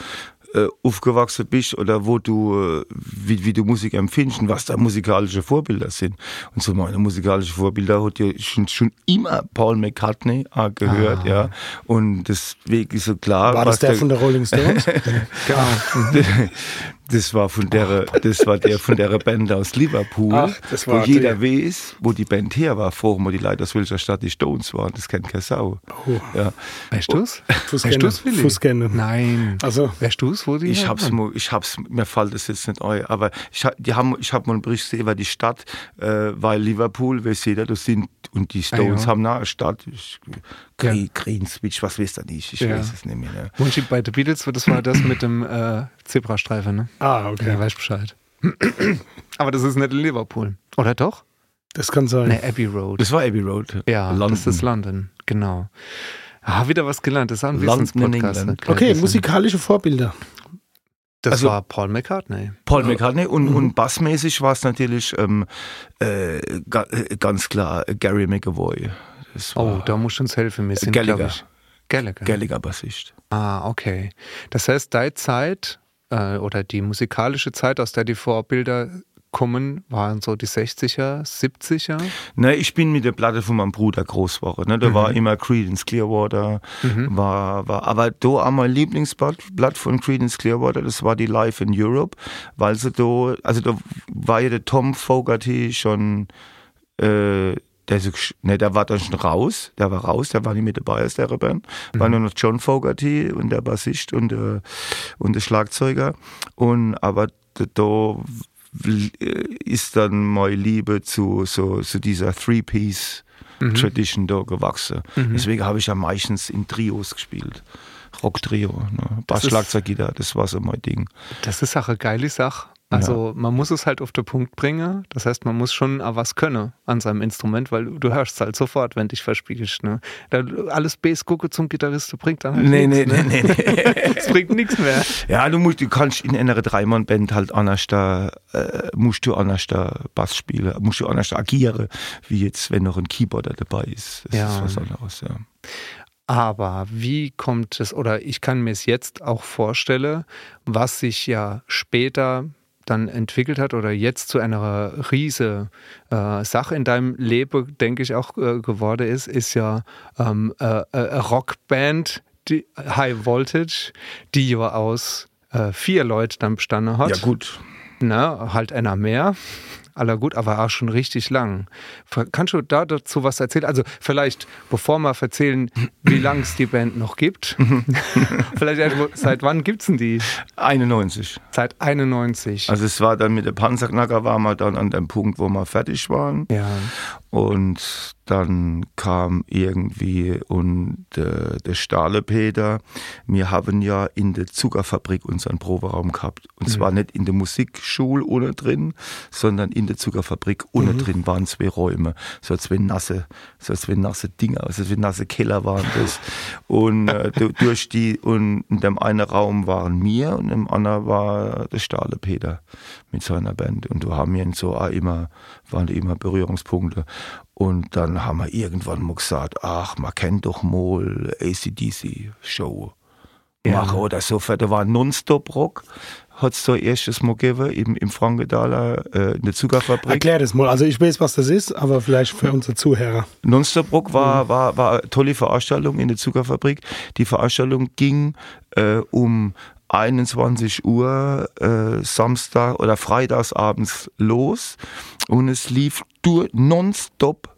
äh, aufgewachsen bist oder wo du, äh, wie, wie du Musik empfindest und was da musikalische Vorbilder sind. Und so meine musikalischen Vorbilder hat ja schon, schon immer Paul McCartney gehört, Ah. ja. Und deswegen ist so klar, War das der von der Rolling Stones? Genau. Das war von der, das war der von der Band aus Liverpool, Ach, das wo jeder der. weiß, wo die Band her war. Fragen wir die Leute aus welcher Stadt die Stones waren. Das kennt keine Sau. Oh. Ja. Weißt Fußgänger. du's, Willi? Fußgänger. Nein. Also, Weißt du's, wo die Ich her hab's, waren? mal, ich hab's, mir fällt das jetzt nicht ein, aber ich, die haben, ich hab mal einen Bericht gesehen über die Stadt, äh, weil Liverpool, weiß jeder, das sind, und die Stones Ah, ja. haben eine Stadt, ich, Ja. Green, Greenswich, was weiß ich nicht, ich Ja. weiß es nicht mehr. Ne? Wunsch bei The Beatles, das war das mit dem äh, Zebrastreifen, ne? ah, Ja, okay. weiß Bescheid. Aber das ist nicht in Liverpool. Oder doch? Das kann sein. Ne, Abbey Road. Das war Abbey Road. ja, London. das ist London, genau. Ah, wieder was gelernt. Das ist ein Wissenspodcast. Okay, musikalische Vorbilder. Das Also- war Paul McCartney. Paul McCartney und, Mhm. und bassmäßig war es natürlich ähm, äh, ga, äh, ganz klar Gary McAvoy. Oh, da musst du uns helfen. Wir sind, Gallagher. ich. Gallagher. Gallagher Bassist. Ah, okay. Das heißt, deine Zeit äh, oder die musikalische Zeit, aus der die Vorbilder kommen, waren so die 60er, 70er. Ne, ich bin mit der Platte von meinem Bruder groß geworden. Ne? Da Mhm. war immer Creedence Clearwater. War, war, aber da auch mein Lieblingsblatt Blatt von Creedence Clearwater, das war die Live in Europe, weil sie da, also da war ja der Tom Fogerty schon, äh, der, so, gesch- ne, der war dann schon raus, der war raus, der war nicht mit dabei aus der Band. War nur noch John Fogerty und der Bassist und, äh, und der Schlagzeuger. Und aber da ist dann meine Liebe zu so, zu dieser Three-Piece Tradition da gewachsen. Deswegen habe ich ja meistens in Trios gespielt. Rock-Trio, ne? Bass, Schlagzeug, Gitarre, das war so mein Ding. Das ist auch eine geile Sache. Also man muss es halt auf den Punkt bringen. Das heißt, man muss schon was können an seinem Instrument, weil du hörst halt sofort, wenn dich verspielst. Ne? Da, alles Bass gucke zum Gitarristen bringt dann halt Nee, nichts. nee, ne? nee, nee, nee. Es bringt nichts mehr. Ja, du musst, du kannst in einer Dreimann-Band halt anders da, äh, musst du anders da Bass spielen, musst du anders agieren, wie jetzt, wenn noch ein Keyboarder dabei ist. Das Ja. ist was anderes, ja. Aber wie kommt es, oder ich kann mir es jetzt auch vorstellen, was sich ja später dann entwickelt hat oder jetzt zu einer riese äh, Sache in deinem Leben, denke ich, auch äh, geworden ist, ist ja ähm, äh, äh, eine Rockband, die High Voltage, die ja aus äh, vier Leuten dann bestanden hat. Ja, gut. Na, halt einer mehr. Aller gut, aber auch schon richtig lang. Kannst du da dazu was erzählen? Also vielleicht, bevor wir erzählen, wie lange es die Band noch gibt. vielleicht erst, seit wann gibt es denn die? 91. Seit 91. Also es war dann mit der Panzerknacker, waren wir dann an dem Punkt, wo wir fertig waren. ja. Und dann kam irgendwie und äh, der Stahlepeter. Wir haben ja in der Zuckerfabrik unseren Proberaum gehabt. Und zwar nicht in der Musikschule ohne drin, sondern in der Zuckerfabrik ohne drin waren zwei Räume. So zwei nasse, so zwei nasse Dinger, also zwei nasse Keller waren das. Und äh, du- durch die, und in dem einen Raum waren wir und im anderen war der Stahlepeter mit seiner Band. Und da haben wir so auch immer, waren immer Berührungspunkte. Und dann haben wir irgendwann mal gesagt, ach, man kennt doch mal ACDC-Show Ja. machen oder so. Da war Nonstop-Rock, hat es da erstes Mal gegeben, im, im Frankendaler, äh, in der Zuckerfabrik. Erklär das mal. Also ich weiß, was das ist, aber vielleicht für unsere Zuhörer. Nonstop Rock Mhm. war, war, war eine tolle Veranstaltung in der Zuckerfabrik. Die Veranstaltung ging äh, um 21 Uhr äh, Samstag oder freitagsabends los. Und es lief nonstop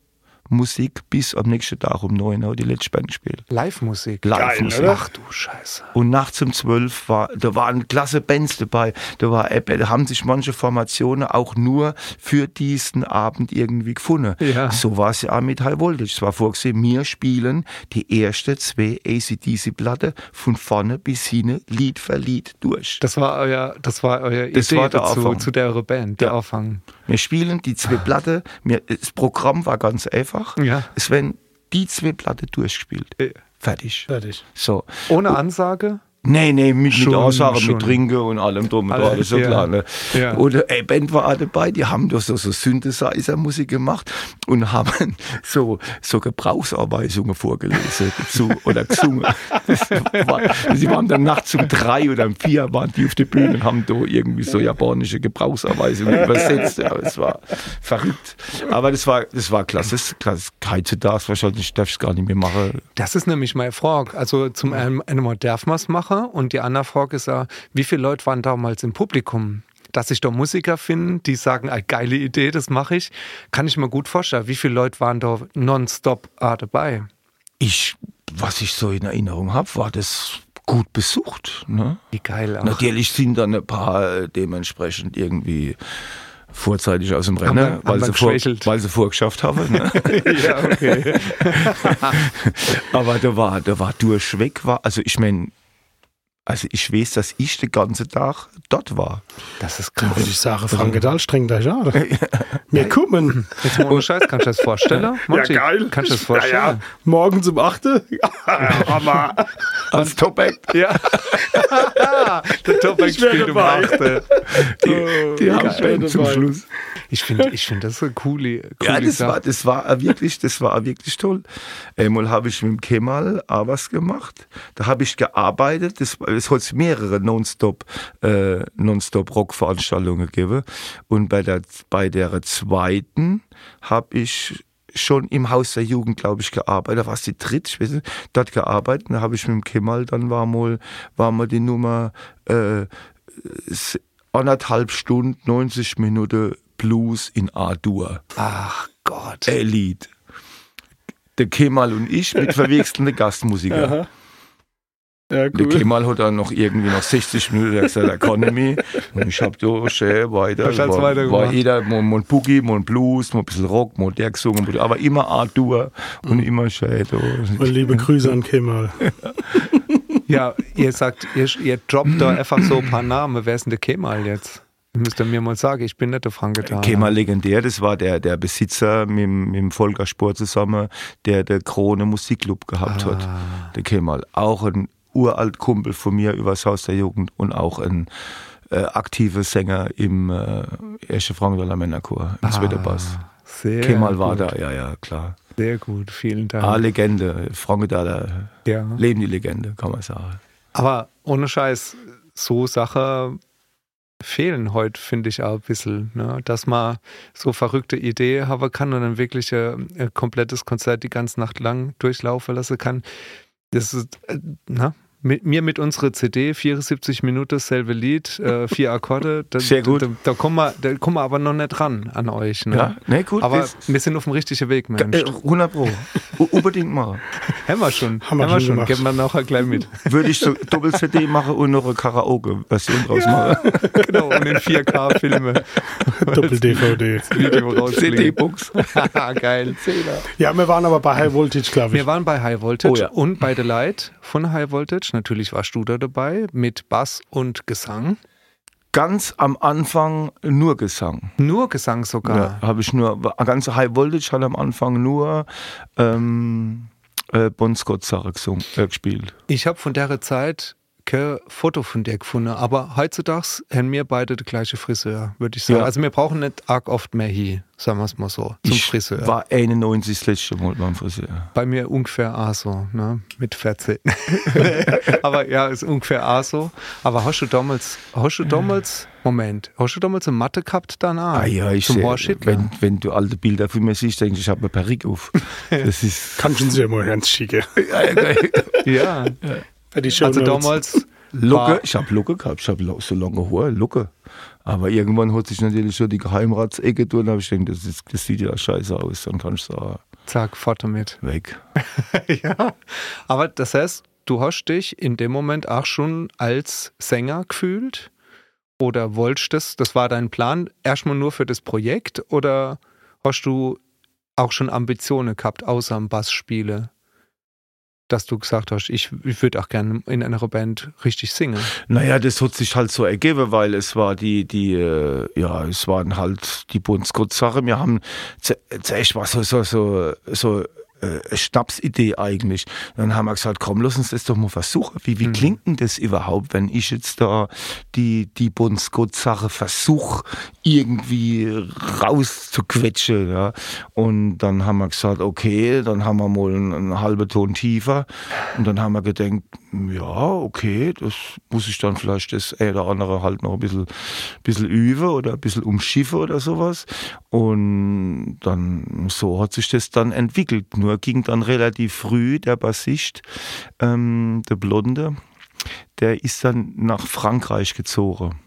Musik bis am nächsten Tag um 9 Uhr die letzte Band gespielt. Live-Musik. Live-Musik. Ach du Scheiße. Und nachts um 12 war, da waren klasse Bands dabei. Da, war, da haben sich manche Formationen auch nur für diesen Abend irgendwie gefunden. Ja. So war es ja auch mit High Voltage. Es war vorgesehen, wir spielen die erste zwei ACDC-Platte von vorne bis hinten, Lied für Lied durch. Das war euer, das war euer Das Idee war der dazu, Anfang. zu der Band, der Ja. Anfang. Wir spielen die zwei Platte. Wir, das Programm war ganz einfach. Ja. Es werden die zwei Platte durchgespielt. Fertig. Fertig. So. Ohne Ansage? Nee, nee, mit, Schon, mit Ansage, schon. mit Trinken und allem drum und dran, alles so ja. klar. Ne? Ja. Und ey, Band war auch dabei, die haben doch so, so Synthesizer-Musik gemacht und haben so, so Gebrauchsanweisungen vorgelesen dazu oder gesungen. Das war, sie waren dann nachts um drei oder um vier waren die auf der Bühne und haben da irgendwie so japanische Gebrauchsanweisungen übersetzt. Ja, das war verrückt. Aber das war, das war klasse. Das ist klasse. Heutzutage wahrscheinlich darf ich es gar nicht mehr machen. Das ist nämlich meine Frage. Also zum einen einmal darf man es machen und die Frage ist ja, wie viele Leute waren damals im Publikum? Dass sich da Musiker finden, die sagen, eine geile Idee, das mache ich, kann ich mir gut vorstellen. Wie viele Leute waren da nonstop ah, dabei? Ich, was ich so in Erinnerung habe, war das gut besucht. Ne? Wie geil auch. Natürlich sind dann ein paar äh, dementsprechend irgendwie vorzeitig aus dem Haben Rennen, wir- haben weil, wir sie vor, weil sie vorgeschafft haben. Ne? ja, okay. Aber da war, da war durchweg, war, also ich meine, also ich weiß, dass ich den ganzen Tag dort war. Das ist Dann krass. würde ich sagen, Frank Dahl strengt euch an. Wir kommen. Jetzt mal ohne Scheiß, kannst du das vorstellen? Monty, Ja, geil. Kannst du das vorstellen? Ja, ja. Morgens um 8 Uhr. Hammer. Als Top-Act. Ja. Der Top Ich wär spielt um dabei. 8. Die, die haben Band zum dabei. Schluss. Ich finde, ich find, das ist eine coole, coole Ja, das Sache. war, das war wirklich, das war wirklich toll. Einmal habe ich mit dem Kemal auch was gemacht. Da habe ich gearbeitet. Das, es hat mehrere Nonstop, äh, Nonstop Rock-Veranstaltungen gegeben. Und bei der, bei der zweiten habe ich schon im Haus der Jugend, glaube ich, gearbeitet. Da war es die dritte, ich weiß nicht, dort gearbeitet. Da habe ich mit dem Kemal, dann war mal, war mal die Nummer, äh, anderthalb Stunden, 90 Minuten Blues in A-Dur. Ach Gott. Elite. Der Kemal und ich mit verwechselnden Gastmusiker. Ja, Der Kemal hat dann noch irgendwie noch 60 Minuten gesagt, Economy. Und ich hab da schön weiter. Alles war, weitergemacht. war jeder mal, mal ein Boogie, mal ein Blues, mal ein bisschen Rock, mal der gesungen. Aber immer A-Dur und immer schön. Und liebe Grüße an Kemal. Ja, ihr sagt, ihr, ihr droppt da einfach so ein paar Namen. Wer ist denn der Kemal jetzt? Müsst ihr mir mal sagen, ich bin nicht der Frank getan. Kemal legendär, das war der, der Besitzer mit, dem- mit dem Volker Sport zusammen, der der Krone Musikclub gehabt Ah. hat. Der Kemal. Auch ein uralt Kumpel von mir übers Haus der Jugend und auch ein äh, aktiver Sänger im äh, Erste Frankenthaler Männerchor, im zweiten Bass. Ah, Sehr Kemal war da, ja, ja, klar. Sehr gut, vielen Dank. Ah, Legende. Frankenthaler, ja. leben die Legende, kann man sagen. Aber ohne Scheiß, so Sachen fehlen heute, finde ich auch ein bisschen. Ne? Dass man so verrückte Idee haben kann und dann wirklich ein, ein komplettes Konzert die ganze Nacht lang durchlaufen lassen kann. Das ist, äh, na, mit mir mit unserer CD, 74 Minuten, selbe Lied, äh, vier Akkorde. Da, Sehr gut. Da, da, kommen wir, da kommen wir aber noch nicht ran an euch. Ne? Ja, ne, gut. Aber wir sind auf dem richtigen Weg, Mensch. äh, 100 Pro. U- Unbedingt machen. Haben wir schon. Haben wir schon gemacht. Geben wir nachher gleich mit. Würde ich so Doppel-CD machen und noch eine Karaoke-Version draus machen. genau, und in 4K-Filme. Doppel-DVD. CD-Books. Geil. Ja, wir waren aber bei High Voltage, glaube ich. Wir waren bei High Voltage Oh ja. und bei The Light von High Voltage. Natürlich warst du da dabei mit Bass und Gesang. Ganz am Anfang nur Gesang. Nur Gesang Ja, sogar. habe ich nur, ganz High Voltage hat am Anfang nur ähm, äh, Bon Scott Sache gesungen, äh, gespielt. Ich habe von der Zeit kein Foto von dir gefunden, aber heutzutage haben wir beide der gleiche Friseur, würde ich sagen. Ja. Also wir brauchen nicht arg oft mehr hier, sagen wir es mal so, zum ich Friseur. war 91 das letzte Mal beim Friseur. Bei mir ungefähr auch so, ne? mit 14. aber ja, ist ungefähr auch so. Aber hast du damals, hast du damals, Moment, hast du damals eine Matte gehabt danach? Ah ja, ich Zum seh, Horschitler? wenn, wenn du alte Bilder von mir siehst, denkst du, ich habe eine Perücke auf. Das ist... Kannst du uns ja mal ganz schicken. Ja, Für die Show also damals, Locke, War- ich habe Locke gehabt, ich habe so lange Haare, Locke. Aber irgendwann hat sich natürlich so die Geheimratsecke tun, da habe ich gedacht, das, ist, das sieht ja scheiße aus, dann kannst du sagen. Zack, fort damit. weg. ja. Aber das heißt, du hast dich in dem Moment auch schon als Sänger gefühlt? Oder wolltest das, das war dein Plan, erstmal nur für das Projekt? Oder hast du auch schon Ambitionen gehabt, außer am Bassspiele? Dass du gesagt hast, ich, ich würde auch gerne in einer Band richtig singen. Naja, das hat sich halt so ergeben, weil es war die, die, äh, ja, es waren halt die Bundesgott-Sache. Wir haben zu- zuerst war so, so, so, so äh, eine Schnapsidee eigentlich. Dann haben wir gesagt, komm, lass uns das doch mal versuchen. Wie, wie Mhm. klingt denn das überhaupt, wenn ich jetzt da die, die Bundesgott-Sache versuche, irgendwie rauszuquetschen, ja. Und dann haben wir gesagt, okay, dann haben wir mal einen, einen halben Ton tiefer. Und dann haben wir gedacht, ja, okay, das muss ich dann vielleicht das eine oder andere halt noch ein bisschen, bisschen üben oder ein bisschen umschiffen oder sowas. Und dann, so hat sich das dann entwickelt. Nur ging dann relativ früh der Bassist, ähm, der Blonde, der ist dann nach Frankreich gezogen.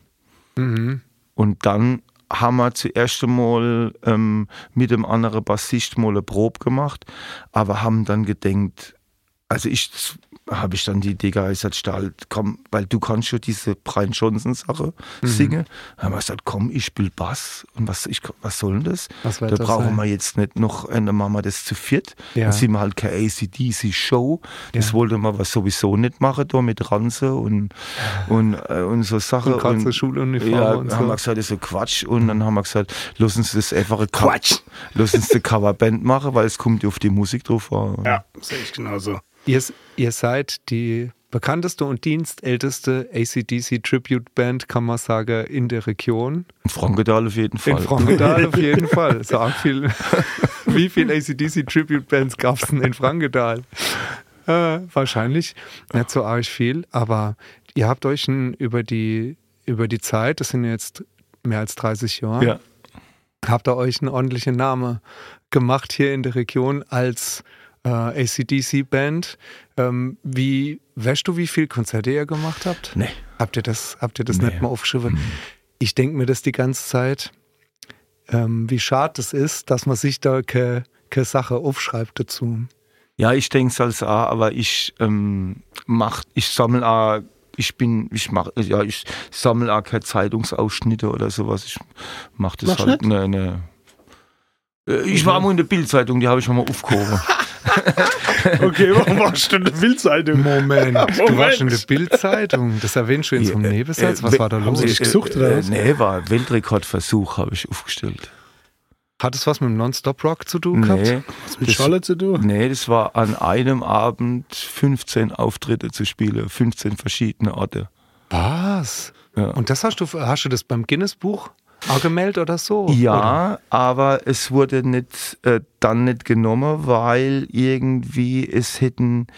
Mhm. Und dann haben wir zuerst einmal ähm, mit dem anderen Bassist mal eine Probe gemacht, aber haben dann gedenkt, also ich habe ich dann die Idee sagte, Stahl, komm, weil du kannst schon diese Brian Johnson Sache singen. Dann haben wir gesagt, komm, ich spiele Bass und was, ich, was soll denn das? Was Da das brauchen sein? wir jetzt nicht noch, äh, dann machen wir das zu viert. Ja. Dann sind wir halt keine ACDC-Show. Das Ja. wollte man was sowieso nicht machen, da mit Ranze und, und, äh, und so Sachen. Und gerade so Schuluniform ja, und haben so. wir gesagt, das ist so Quatsch. Und dann haben wir gesagt, lass uns das einfach ein Quatsch. Lass uns eine Coverband machen, weil es kommt auf die Musik drauf an. Ja, sehe ich genauso. Ihr, ihr seid die bekannteste und dienstälteste ACDC Tribute Band, kann man sagen, in der Region. In Frankenthal auf jeden Fall. In Frankenthal auf jeden Fall. So viel. Wie viele ACDC Tribute Bands gab es denn in Frankenthal? Äh, wahrscheinlich nicht so arg viel, aber ihr habt euch über, die, über die Zeit, das sind jetzt mehr als 30 Jahre, Ja. habt ihr euch einen ordentlichen Namen gemacht hier in der Region als äh, ACDC-Band. Ähm, wie, weißt du, wie viele Konzerte ihr gemacht habt? Nee. Habt ihr das, habt ihr das Nee. nicht mal aufgeschrieben? Ich denke mir das die ganze Zeit, ähm, wie schade es ist, dass man sich da keine keine Sache aufschreibt dazu. Ja, ich denke es als auch, aber ich ähm, mach, ich sammle auch, ich bin, ich mach, ja, ich sammle auch keine Zeitungsausschnitte oder sowas. Ich mach das Machst halt. nicht? Ne, ne. Äh, Ich war mal in der Bildzeitung, die habe ich schon mal aufgehoben. Okay, warum warst du in der Bildzeitung? Moment, du Moment. warst in der Bildzeitung. Das erwähnst du in so einem äh, Nebensatz. Was äh, war da haben los? Sie dich gesucht, oder was? Nee, war Weltrekordversuch, habe ich aufgestellt. Hat es was mit dem Non-Stop-Rock zu tun gehabt? Nee, Was mit das- Charlotte zu tun? nee, das war an einem Abend 15 Auftritte zu spielen, 15 verschiedene Orte. Was? Ja. Und das hast du, hast du das beim Guinness-Buch angemeldet oder so? Oder? Ja, aber es wurde nicht, äh, dann nicht genommen, weil irgendwie es hätten,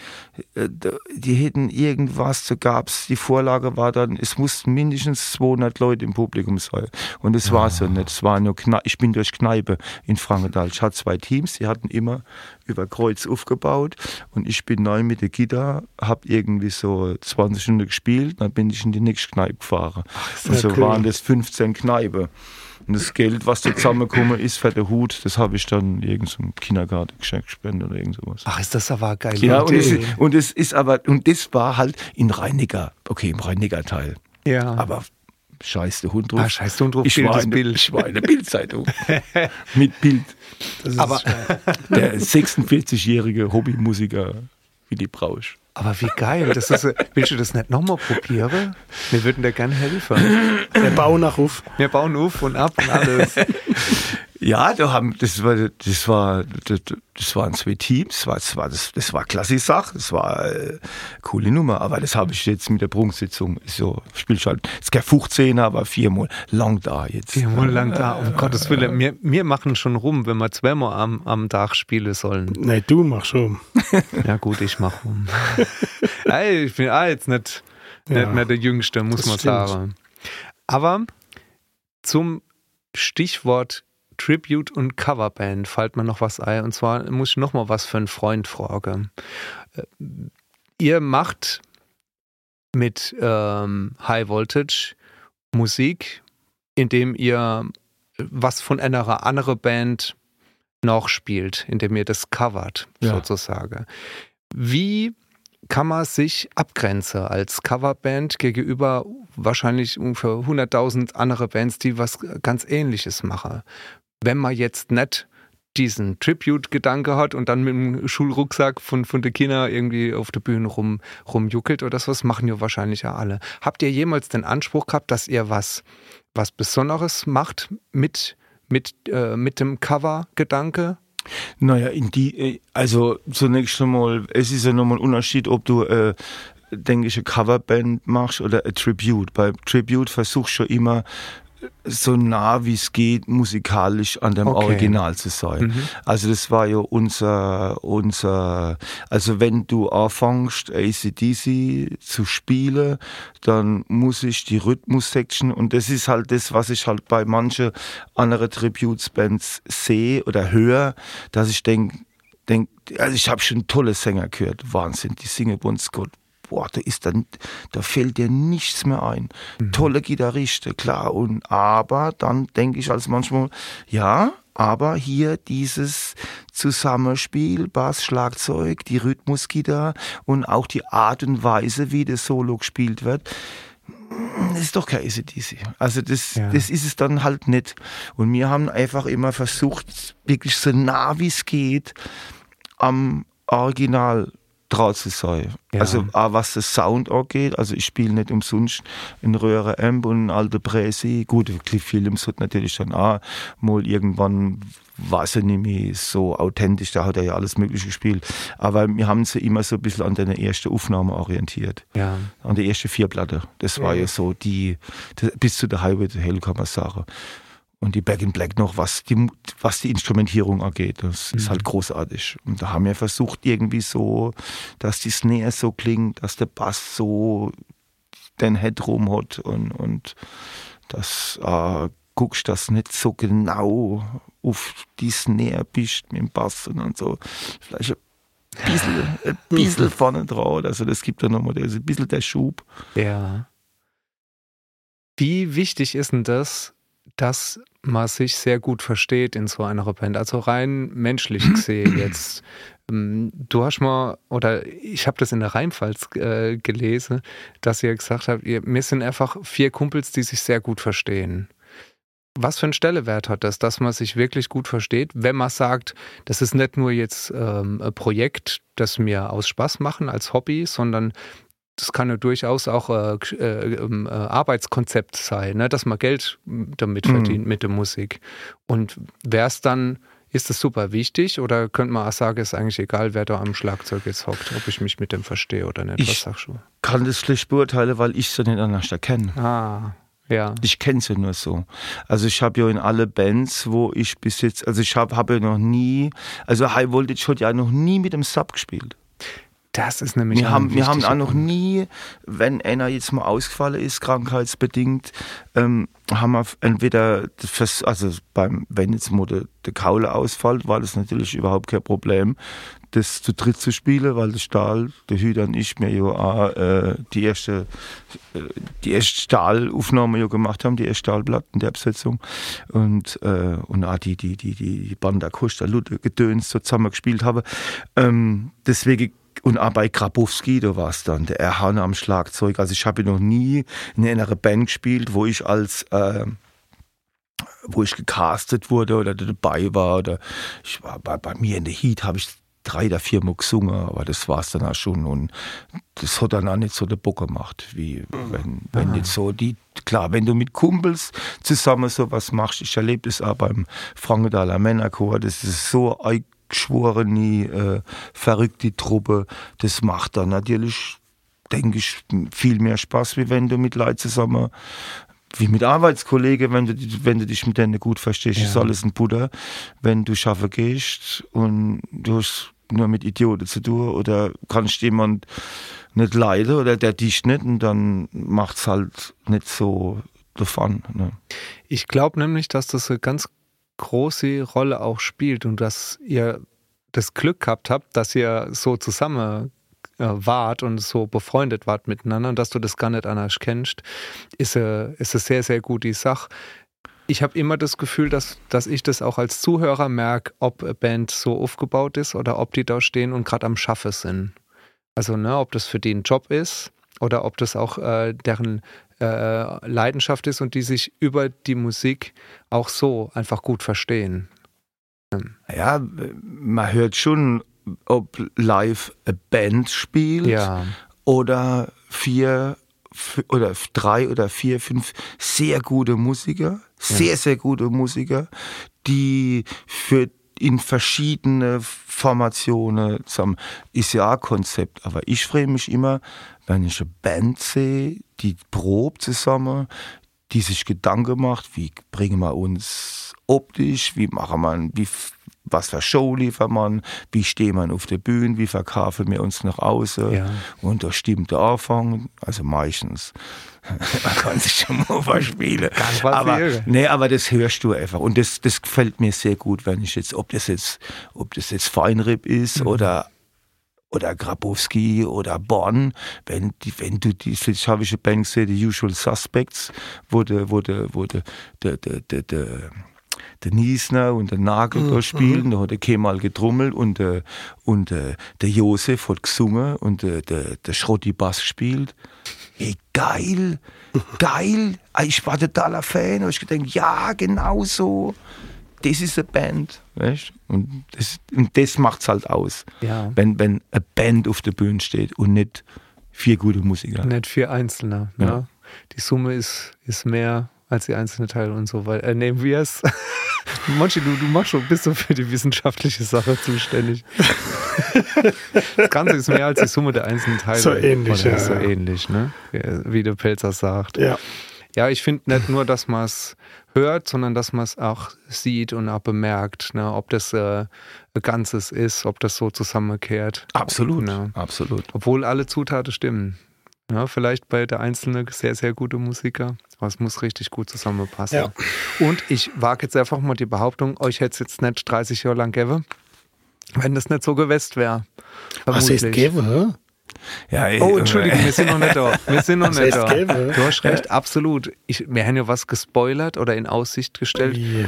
die hätten irgendwas, so gab's, die Vorlage war dann, es mussten mindestens 200 Leute im Publikum sein. Und es war so nicht, es war nur Kneipe, ich bin durch Kneipe in Frankenthal. Ich hatte zwei Teams, die hatten immer über Kreuz aufgebaut und ich bin neu mit der Gitarre, hab irgendwie so 20 Stunden gespielt, dann bin ich in die nächste Kneipe gefahren. und so cool. waren das 15 Kneipe. Und das Geld, was da zusammengekommen ist für den Hut, das habe ich dann irgendeinem Kindergarten gespendet oder irgend sowas. Ach, ist das aber geile Ja, und ist, und es ist aber, und das war halt in Rheiniger, okay, im Rheiniger Teil. ja. Aber scheiß der Hund drauf. Ah, scheiß der Hund drauf, ich Bild war, in, Bild. ich war in der Bildzeitung. Mit Bild. Das ist Aber- Der 46-jährige Hobbymusiker Willy Brausch. Aber wie geil. Das ist, willst du das nicht nochmal probieren? Wir würden dir gerne helfen. der Baunachruf. Wir bauen auf und ab und alles. Ja, da haben, das war, das war, das, waren zwei Teams, das war, das war, das, das war klasse Sache, das war äh, coole Nummer, aber das habe ich jetzt mit der Prunksitzung, so, spielst halt, es ist kein 15er, aber viermal lang da jetzt. Viermal lang da, um Gottes Willen. Wir, wir machen schon rum, wenn wir zweimal am, am Tag spielen sollen. Nein, du machst schon. Ja gut, ich mach rum. Ey, ich bin ah, jetzt nicht, Ja, nicht mehr der Jüngste, muss man stimmt. sagen. Aber zum Stichwort Tribute und Coverband fällt mir noch was ein. Und zwar muss ich noch mal was für einen Freund fragen. Äh, Ihr macht mit ähm, High Voltage Musik, indem ihr was von einer anderen Band nachspielt, indem ihr das covert, Ja. sozusagen. Wie kann man sich abgrenzen als Coverband gegenüber wahrscheinlich ungefähr 100.000 andere Bands, die was ganz Ähnliches machen? Wenn man jetzt nicht diesen Tribute-Gedanke hat und dann mit dem Schulrucksack von, von der Kinder irgendwie auf der Bühne rum, rumjuckelt oder sowas, machen ja wahrscheinlich ja alle. Habt ihr jemals den Anspruch gehabt, dass ihr was, was Besonderes macht mit, mit, äh, mit dem Cover-Gedanke? Naja, in die, äh, also zunächst einmal, es ist ja nochmal ein Unterschied, ob du, äh, denke ich, eine Coverband machst oder ein Tribute. Bei Tribute versuchst du immer so nah wie es geht, musikalisch an dem Okay. Original zu sein. Also das war ja unser, unser, also wenn du anfängst ACDC zu spielen, dann muss ich die Rhythmus-Section und das ist halt das, was ich halt bei manchen anderen Tributes-Bands sehe oder höre, dass ich denke, denk, also ich habe schon tolle Sänger gehört, Wahnsinn, die singen bei uns Gott. Boah, da ist dann, da fällt dir nichts mehr ein. Tolle Gitarristen, klar. Und aber dann denke ich als manchmal, ja, aber hier dieses Zusammenspiel, Bass, Schlagzeug, die Rhythmusgitarre und auch die Art und Weise, wie das Solo gespielt wird, das ist doch kein ACDC. Also das, Ja. das ist es dann halt nicht. Und wir haben einfach immer versucht, wirklich so nah wie es geht, am Original drauf zu sein. Ja. Also auch was das Sound angeht, also ich spiele nicht umsonst in Röhre Amp und alte Präsi. Gut, Cliff Williams hat natürlich dann auch mal irgendwann war es ja nicht mehr so authentisch, da hat er ja alles Mögliche gespielt. Aber wir haben sie immer so ein bisschen an der ersten Aufnahme orientiert Ja. an der ersten vier Platte. Das war ja so die, das, bis zu der Highway to Hell kann man sagen. Und die Back in Black noch, was die, was die Instrumentierung angeht, das ist halt großartig. Und da haben wir versucht irgendwie so, dass die Snare so klingt, dass der Bass so den Headroom hat und, und dass äh, guckst, dass nicht so genau auf die Snare bist mit dem Bass, sondern so vielleicht ein bisschen, ein bisschen vorne drauf. Also das gibt ja nochmal das- ein bisschen der Schub. Ja. Wie wichtig ist denn das, dass man sich sehr gut versteht in so einer Band? Also rein menschlich gesehen jetzt. Ähm, Du hast mal, oder ich habe das in der Rheinpfalz äh, gelesen, dass ihr gesagt habt, ihr, wir sind einfach vier Kumpels, die sich sehr gut verstehen. Was für einen Stellewert hat das, dass man sich wirklich gut versteht, wenn man sagt, das ist nicht nur jetzt ähm, ein Projekt, das mir aus Spaß machen als Hobby, sondern das kann ja durchaus auch äh, gesch- äh, ähm, äh, Arbeitskonzept sein, ne? dass man Geld m, damit Mhm. verdient mit der Musik. Und wäre es dann, ist das super wichtig oder könnte man auch sagen, ist eigentlich egal, wer da am Schlagzeug jetzt hockt, ob ich mich mit dem verstehe oder nicht? Ich- Was sagst du? Kann das schlecht beurteilen, weil ich sie nicht anders erkenne. Ah, ja. Ich kenne sie nur so. Also ich habe ja in alle Bands, wo ich bis jetzt, also ich habe hab ja noch nie, also High Voltage hat ja noch nie mit dem Sub gespielt. Das ist nämlich Wir haben, wir haben auch noch nie, wenn einer jetzt mal ausgefallen ist, krankheitsbedingt, ähm, haben wir entweder, fürs, also beim, wenn jetzt mal der, der Kaule ausfällt, war das natürlich überhaupt kein Problem, das zu dritt zu spielen, weil der Stahl, der Hüter und ich mir ja auch, äh, die erste, äh, die erste Stahlaufnahme ja gemacht haben, die erste Stahlplatten der Besetzung und, äh, und auch die, die, die, die Banda Costa Lute Gedöns so zusammen gespielt haben. Ähm, deswegen und auch bei Grabowski, da war es dann der Erhan am Schlagzeug. Also ich habe noch nie in einer Band gespielt, wo ich als äh, wo ich gecastet wurde oder dabei war oder ich war bei, bei mir in der Heat habe ich drei oder vier Mal gesungen, aber das war es dann auch schon und das hat dann auch nicht so der Bock gemacht, wie wenn, wenn jetzt so die, klar, wenn du mit Kumpels zusammen sowas machst, ich erlebe das auch beim Frankendaler Männerchor, das ist so eingeschworene, äh, verrückte Truppe, das macht dann natürlich, denke ich, viel mehr Spaß, wie wenn du mit Leuten zusammen wie mit Arbeitskollegen, wenn du, wenn du dich mit denen gut verstehst, Ja. ist alles ein Butter. Wenn du schaffen gehst und du hast nur mit Idioten zu tun oder kannst jemand nicht leiden oder der dich nicht und dann macht's halt nicht so davon. Ne? Ich glaube nämlich, dass das eine ganz große Rolle auch spielt und dass ihr das Glück gehabt habt, dass ihr so zusammen äh, wart und so befreundet wart miteinander und dass du das gar nicht anders kennst, ist eine, ist eine sehr, sehr gute Sache. ich habe immer das Gefühl, dass, dass ich das auch als Zuhörer merke, ob eine Band so aufgebaut ist oder ob die da stehen und gerade am Schaffe sind. Also, ne, ob das für die ein Job ist oder ob das auch äh, deren äh, Leidenschaft ist und die sich über die Musik auch so einfach gut verstehen. Ja, man hört schon, ob live eine Band spielt Ja, oder vier oder drei oder vier, fünf sehr gute Musiker, sehr, sehr gute Musiker, die für in verschiedene Formationen zusammen ist ja ein Konzept, aber ich freue mich immer, wenn ich eine Band sehe, die probt zusammen, die sich Gedanken macht, wie bringen wir uns optisch, wie machen wir, wie, was für Show liefern wir, wie stehen wir auf der Bühne, wie verkaufen wir uns nach außen Ja. und da stimmt der Anfang, also meistens. Man kann sich schon mal verspielen. Aber, nee, aber das hörst du einfach. Und das, das gefällt mir sehr gut, wenn ich jetzt, ob das jetzt, ob das jetzt Feinripp ist Mhm. oder oder Grabowski oder Bonn, wenn, die, wenn du die, eine Band gesehen, die Usual Suspects, wo der, wo der, der, der, der, der, Niesner und der Nagel da spielen, da hat der Kemal getrummelt und, der, und der, der Josef hat gesungen und der, der, der Schrotti Bass gespielt. Ey, geil, geil. Ah, Ich war totaler Fan. Und ich gedacht, ja, genau so. Das ist eine Band. Weißt? Und das, und das macht's halt aus. ja. Wenn, wenn eine Band auf der Bühne steht und nicht vier gute Musiker. Nicht vier Einzelne. Ja. Ne? Die Summe ist, ist mehr als die einzelnen Teile und so weiter. Äh, nehmen wir es. Monchi, du, du machst schon, bist du für die wissenschaftliche Sache zuständig. das Ganze ist mehr als die Summe der einzelnen Teile. So ähnlich, ja, So ähnlich, ne? Wie der Pelzer sagt. Ja. Ja, ich finde nicht nur, dass man es hört, sondern dass man es auch sieht und auch bemerkt, ne? ob das äh, Ganzes ist, ob das so zusammenkehrt. Absolut. Ja. Absolut. Obwohl alle Zutaten stimmen. Ja, vielleicht bei der einzelne sehr, sehr gute Musiker, aber es muss richtig gut zusammenpassen. Ja. Und ich wage jetzt einfach mal die Behauptung, euch hätte es jetzt nicht 30 Jahre lang gegeben, wenn das nicht so gewesen wäre. Was heißt Vermutlich. Ja, ey, Oh, Entschuldigung, wir sind noch nicht da. Wir sind noch nicht da. Du hast recht, absolut. Ich, wir haben ja was gespoilert oder in Aussicht gestellt. Wie?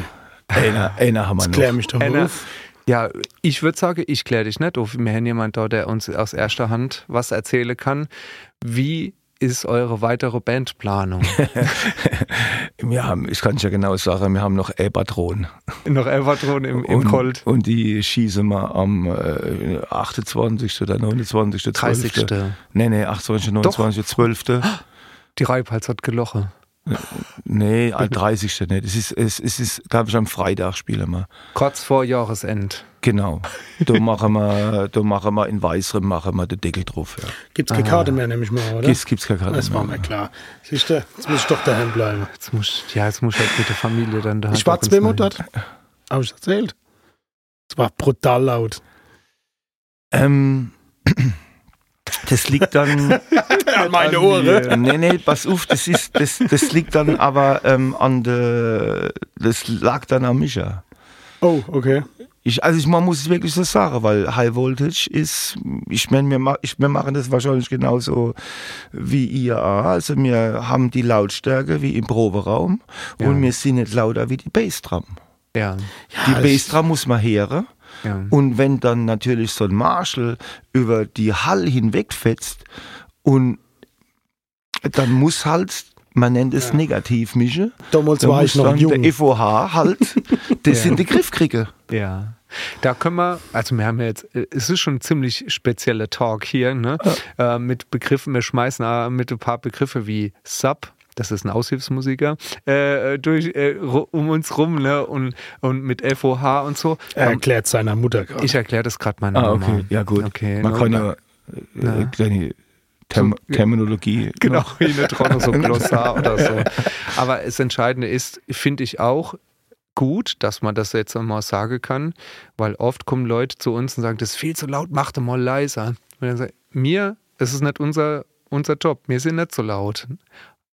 Einer, einer haben wir Klär noch. mich doch mal Einer, auf. ja, ich würde sagen, ich kläre dich nicht auf. Wir haben jemanden da, der uns aus erster Hand was erzählen kann. Wie ist eure weitere Bandplanung? Wir haben, ich kann es ja genau sagen, wir haben noch E-Patronen. Noch Elvatron im, im und, Colt. Und die schießen wir am äh, 28. oder 29. 30. 12. Nee, nee, 28. 29. 12. Die Reibhals hat geloche. Nee, am 30. Nee, das ist, es, es ist, glaube ich, am Freitag spielen wir. Kurz vor Jahresend. Genau. Da machen wir, da machen wir in Weißerem machen wir den Deckel drauf. Ja. Gibt's keine Karte mehr, nehme ich mal, oder? Gibt's, gibt's keine Karte Das war mehr. mir klar. Siehst du, jetzt muss ich doch daheim bleiben. Jetzt muss, ja, jetzt muss ich halt mit der Familie dann da. Ich war zweimal dort. Hab ich erzählt? Es war brutal laut. Ähm, das liegt dann. An meine Äh, nee, nee, pass auf, das, ist, das, das liegt dann aber ähm, an der. Das lag dann an Micha. Oh, okay. Ich, also ich, man muss es wirklich so sagen, weil High Voltage ist, ich meine, wir, ich, wir machen das wahrscheinlich genauso wie ihr auch. Also wir haben die Lautstärke wie im Proberaum Ja. und wir sind nicht lauter wie die Bassdrum. Ja. Die Bassdrum muss man hören. Ja. Und wenn dann natürlich so ein Marshall über die Hall hinwegfetzt und dann muss halt, man nennt es Ja. Negativmische, Damals da war ich noch jung. der FOH halt, das Ja. sind die Griffkriege. Ja, da können wir, also wir haben ja jetzt, äh, es ist schon ein ziemlich spezieller Talk hier, ne? Äh, mit Begriffen, wir schmeißen mit ein paar Begriffe wie Sub, das ist ein Aushilfsmusiker, äh, durch, äh, um uns rum, ne? Und, und mit FOH und so. Er Ähm, erklärt seiner Mutter gerade. ich erkläre das gerade meiner Ah, Mama. okay, ja gut. Okay, man ne? kann ja äh, kleine Term Terminologie. Genau, wie eine Tronne, so ein Glossar oder so. Aber das Entscheidende ist, finde ich auch gut, dass man das jetzt einmal sagen kann, weil oft kommen Leute zu uns und sagen, das ist viel zu laut, mach doch mal leiser. Und dann sage ich, mir, das ist nicht unser, unser Job, wir sind nicht so laut.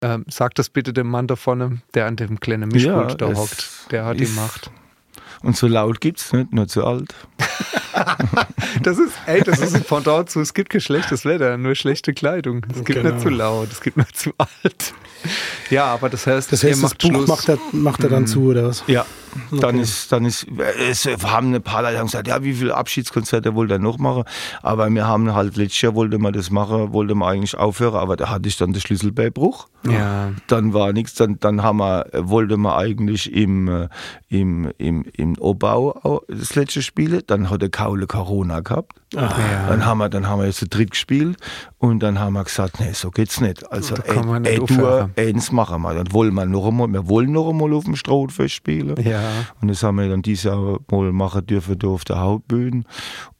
Ähm, sag das bitte dem Mann da vorne, der an dem kleinen Mischpult Ja, da es hockt. Der hat die Macht. Und so laut gibt's nicht, nur zu alt. Das ist, ey, das ist ein Pendant zu, es gibt kein schlechtes Wetter, nur schlechte Kleidung. Es gibt Genau. nicht zu laut, es gibt nur zu alt. Ja, aber das heißt, Das ihr heißt, das macht Buch Schluss. macht er, macht er dann Mhm. zu, oder was? Ja, dann Okay. ist, dann ist, es haben ein paar Leute gesagt, ja, wie viele Abschiedskonzerte wollte er noch machen? Aber wir haben halt letztes Jahr wollte man das machen, wollte man eigentlich aufhören, aber da hatte ich dann den Schlüsselbeibruch. Ja. Dann war nichts, dann, dann haben wir, wollte man eigentlich im, äh, im, im, im Obau das letzte spielen, dann hat der Kaule Corona gehabt. ja. Dann haben wir, dann haben wir jetzt zu dritt gespielt und dann haben wir gesagt, nee, so geht's nicht. Also, ey, nicht ey, du, eins machen wir. Dann wollen wir noch einmal, wir wollen noch einmal auf dem Strohfest spielen. ja. Und das haben wir dann dieses Jahr mal machen dürfen da auf der Hauptbühne.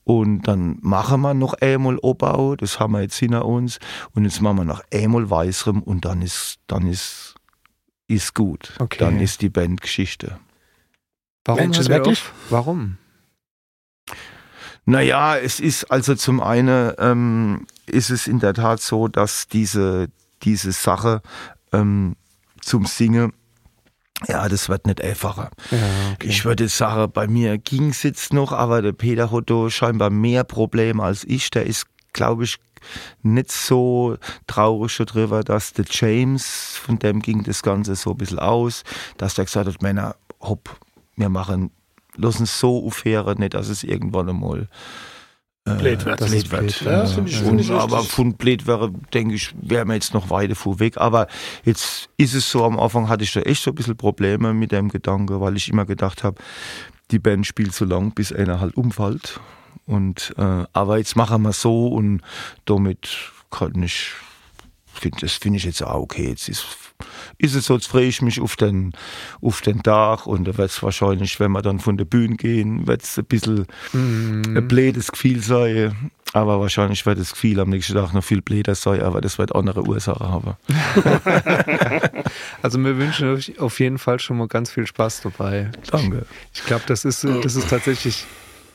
Und dann machen wir noch einmal Obbau, das haben wir jetzt hinter uns. Und jetzt machen wir noch einmal Weißrem und dann ist, dann ist, ist gut. Okay. Dann ist die Band Geschichte. Warum Mensch, hört wirklich? Warum? Naja, es ist also zum einen ähm, ist es in der Tat so, dass diese, diese Sache ähm, zum Singen, ja, das wird nicht einfacher. Ja, okay. Ich würde sagen, bei mir ging es jetzt noch, aber der Peter da scheinbar mehr Probleme als ich. Der ist, glaube ich, nicht so traurig drüber, dass der James, von dem ging das Ganze so ein bisschen aus, dass der gesagt hat, Männer, hopp, wir machen, lassen es so aufhören, nicht, dass es irgendwann einmal äh, Blöd wird. Das ist blöd wird. blöd, Ja, das finde ich- finde ich Und, aber von blöd wäre, denke ich, wären wir jetzt noch weiter vor weg. Aber jetzt ist es so, am Anfang hatte ich da echt so ein bisschen Probleme mit dem Gedanke, weil ich immer gedacht habe, die Band spielt so lang, bis einer halt umfällt. Und, äh, aber jetzt machen wir so und damit kann ich, das finde ich jetzt auch okay. Jetzt ist, ist es so, jetzt freue ich mich auf den, auf den Tag und da wird es wahrscheinlich, wenn wir dann von der Bühne gehen, wird es ein bisschen Mhm. ein blödes Gefühl sein. Aber wahrscheinlich wird das Gefühl am nächsten Tag noch viel blöder sein, aber das wird andere Ursachen haben. Also wir wünschen euch auf jeden Fall schon mal ganz viel Spaß dabei. Danke. Ich glaube, das ist, das ist tatsächlich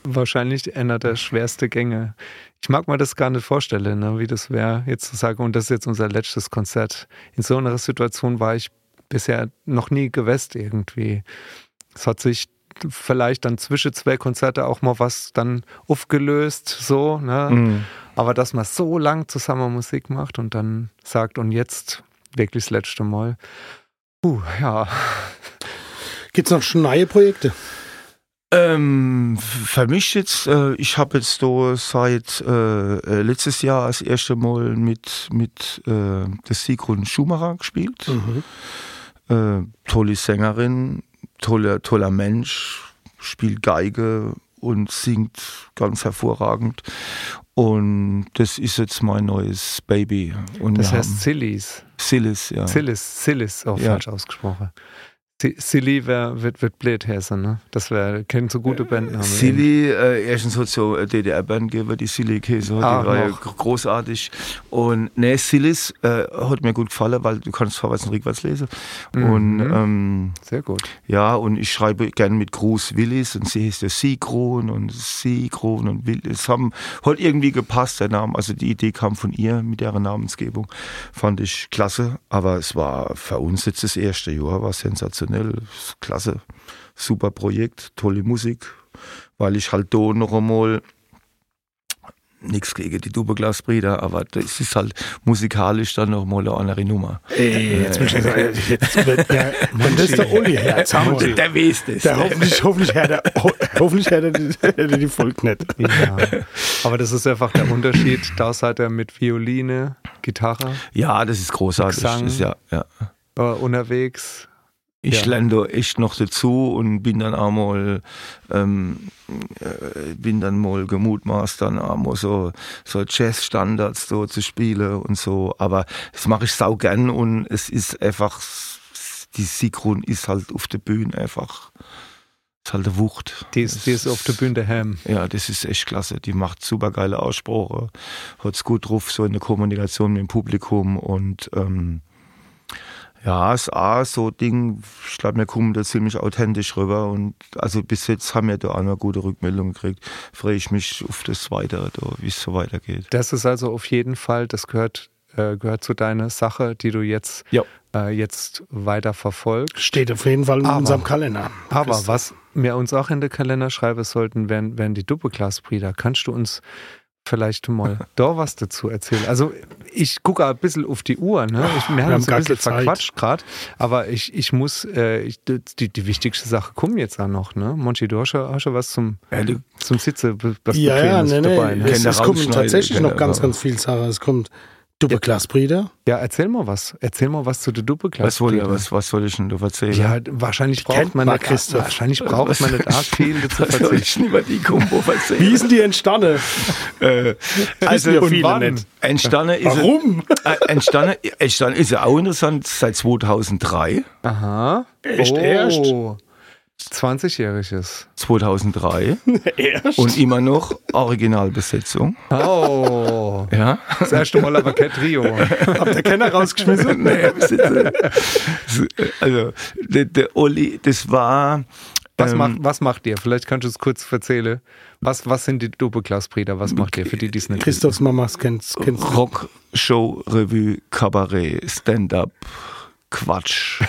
wahrscheinlich einer der schwersten Gänge. Ich mag mir das gar nicht vorstellen, ne, wie das wäre, jetzt zu sagen, und das ist jetzt unser letztes Konzert. In so einer Situation war ich bisher noch nie gewesen irgendwie. Es hat sich vielleicht dann zwischen zwei Konzerte auch mal was dann aufgelöst, so, ne? Mhm. Aber dass man so lang zusammen Musik macht und dann sagt, und jetzt wirklich das letzte Mal. Puh, ja. Gibt es noch schon neue Projekte? Ähm, für mich jetzt, äh, ich habe jetzt da seit äh, äh, letztes Jahr das erste Mal mit, mit äh, der Sigrun Schumacher gespielt. Äh, tolle Sängerin, toller, toller Mensch, spielt Geige und singt ganz hervorragend. Und das ist jetzt mein neues Baby. Und Das heißt Sillis. Sillis, ja. Sillis, Sillis, auch Ja. falsch ausgesprochen. Si- Silly wär, wird, wird blöd heißen, ne? Das wäre, können so gute Band haben. Silly, äh, erstens hat so eine DDR-Band gegeben, die Silly Käse, Ah, die war ja großartig. Und ne, Sillis äh, hat mir gut gefallen, weil du kannst vorwärts und rückwärts lesen. Mhm. Und ähm, Sehr gut. ja, und ich schreibe gerne mit Gruß Willis und sie heißt ja Sigrun und Sigrun und Will. Es haben, hat irgendwie gepasst, der Name. Also die Idee kam von ihr mit ihrer Namensgebung. Fand ich klasse. Aber es war für uns jetzt das erste Jahr, war sensationell. Klasse. Super Projekt, tolle Musik. Weil ich halt da noch einmal nichts gegen die Doppelglasbrüder, aber das ist halt musikalisch dann noch mal eine andere Nummer. Ey, jetzt bin ich gesagt, jetzt wird der, wenn das der Uli Herz. Der weiß das. Der hoffentlich, hoffentlich hört er, ho hoffentlich hört er die, die Folge nicht. Ja. Aber das ist einfach der Unterschied. Da seid ihr mit Violine, Gitarre Ja, das ist großartig. Gesang. Ist ja, ja. äh, unterwegs. Ich Ja. lerne da echt noch dazu und bin dann auch mal, ähm, äh, bin dann mal gemutmaßt, dann auch mal so, so Jazz-Standards so zu spielen und so. Aber das mache ich sau gern und es ist einfach, die Sigrun ist halt auf der Bühne einfach, ist halt eine Wucht. Die ist, die ist auf der Bühne daheim. Ja, das ist echt klasse. Die macht super geile Aussprache, hat's gut drauf, so in der Kommunikation mit dem Publikum und ähm, ja, es ist auch so ein Ding, ich glaube, wir kommen da ziemlich authentisch rüber und also bis jetzt haben wir da auch eine gute Rückmeldung gekriegt. Freue ich mich auf das Weitere, da, wie es so weitergeht. Das ist also auf jeden Fall, das gehört, äh, gehört zu deiner Sache, die du jetzt, Ja. äh, jetzt weiter verfolgst. Steht auf jeden Fall in Aber- unserem Kalender. Aber was wir uns auch in den Kalender schreiben sollten, wären, wären die Doppelglasbrüder. Kannst du uns vielleicht mal da was dazu erzählen. Also ich gucke ein bisschen auf die Uhr, ne? Ich, wir, wir haben uns ein bisschen verquatscht gerade, aber ich, ich muss, äh, ich, die, die wichtigste Sache kommen jetzt auch noch, ne? Monchi, du hast ja, hast ja was zum, zum Sitze, was Ja, ja, nee, nee. dabei, ne? Es, es Rausschneide, tatsächlich noch ganz, ganz viel Sachen. Es kommt Doppelglasbrüder. Ja, erzähl mal was. Erzähl mal was zu der Doppelklasse. was, soll, was, was soll ich denn da erzählen? Ja, wahrscheinlich braucht kennt man nicht, Christoph. wahrscheinlich braucht man nicht arg viel dazu was soll ich denn über die Kombo erzählen? Wie denn die entstanden? Äh, Also, und viele wann? nicht. entstanden ist Warum? Äh, entstanden, entstanden ist er auch interessant seit 2003. Aha. Echt oh. erst? 20-jähriges. 2003 Erst? und immer noch Originalbesetzung. Oh. Ja. Das erste Mal aber kein Trio. Habt ihr keiner rausgeschmissen? nee, also der, der Olli, das war Was, ähm, macht, was macht ihr? Vielleicht kannst du es kurz erzählen. Was, was sind die Doppelklassbrüder? Was macht ihr für die, die es nicht? Christophs Mamas kennst, kennst du. Rock, Show, Revue, Kabarett, Stand-up, Quatsch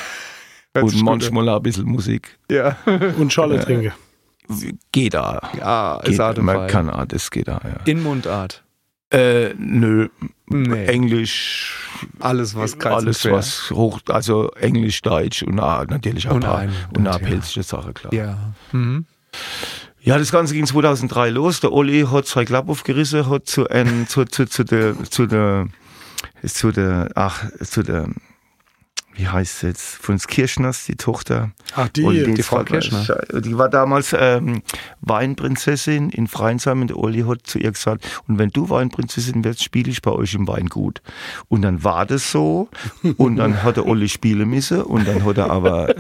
Sich und gut manchmal auch ein bisschen Musik. Ja. Und Scholle trinke. Geht da. Ja, ist Geht, Art und man kann auch, das geht da, ja. In Mundart. Äh, nö, Nee. Englisch, Alles, was und alles was hoch, also Englisch, Deutsch und auch, natürlich auch Und ein paar, ein- und auch ja. pelzige Sache, klar. Ja. Mhm. Ja, das Ganze ging 2003 los. Der Olli hat zwei Klapp aufgerissen, hat zu, ein, zu, zu, zu der, zu der, zu der, ach, zu der, wie heißt es jetzt, von Kirschners, die Tochter. Ach, die, Olli, die Frau war- Kirschner. Die war damals ähm, Weinprinzessin in Freinsheim und der Olli hat zu ihr gesagt, und wenn du Weinprinzessin wirst, spiele ich bei euch im Weingut. Und dann war das so und dann hat der Olli spielen müssen und dann hat er aber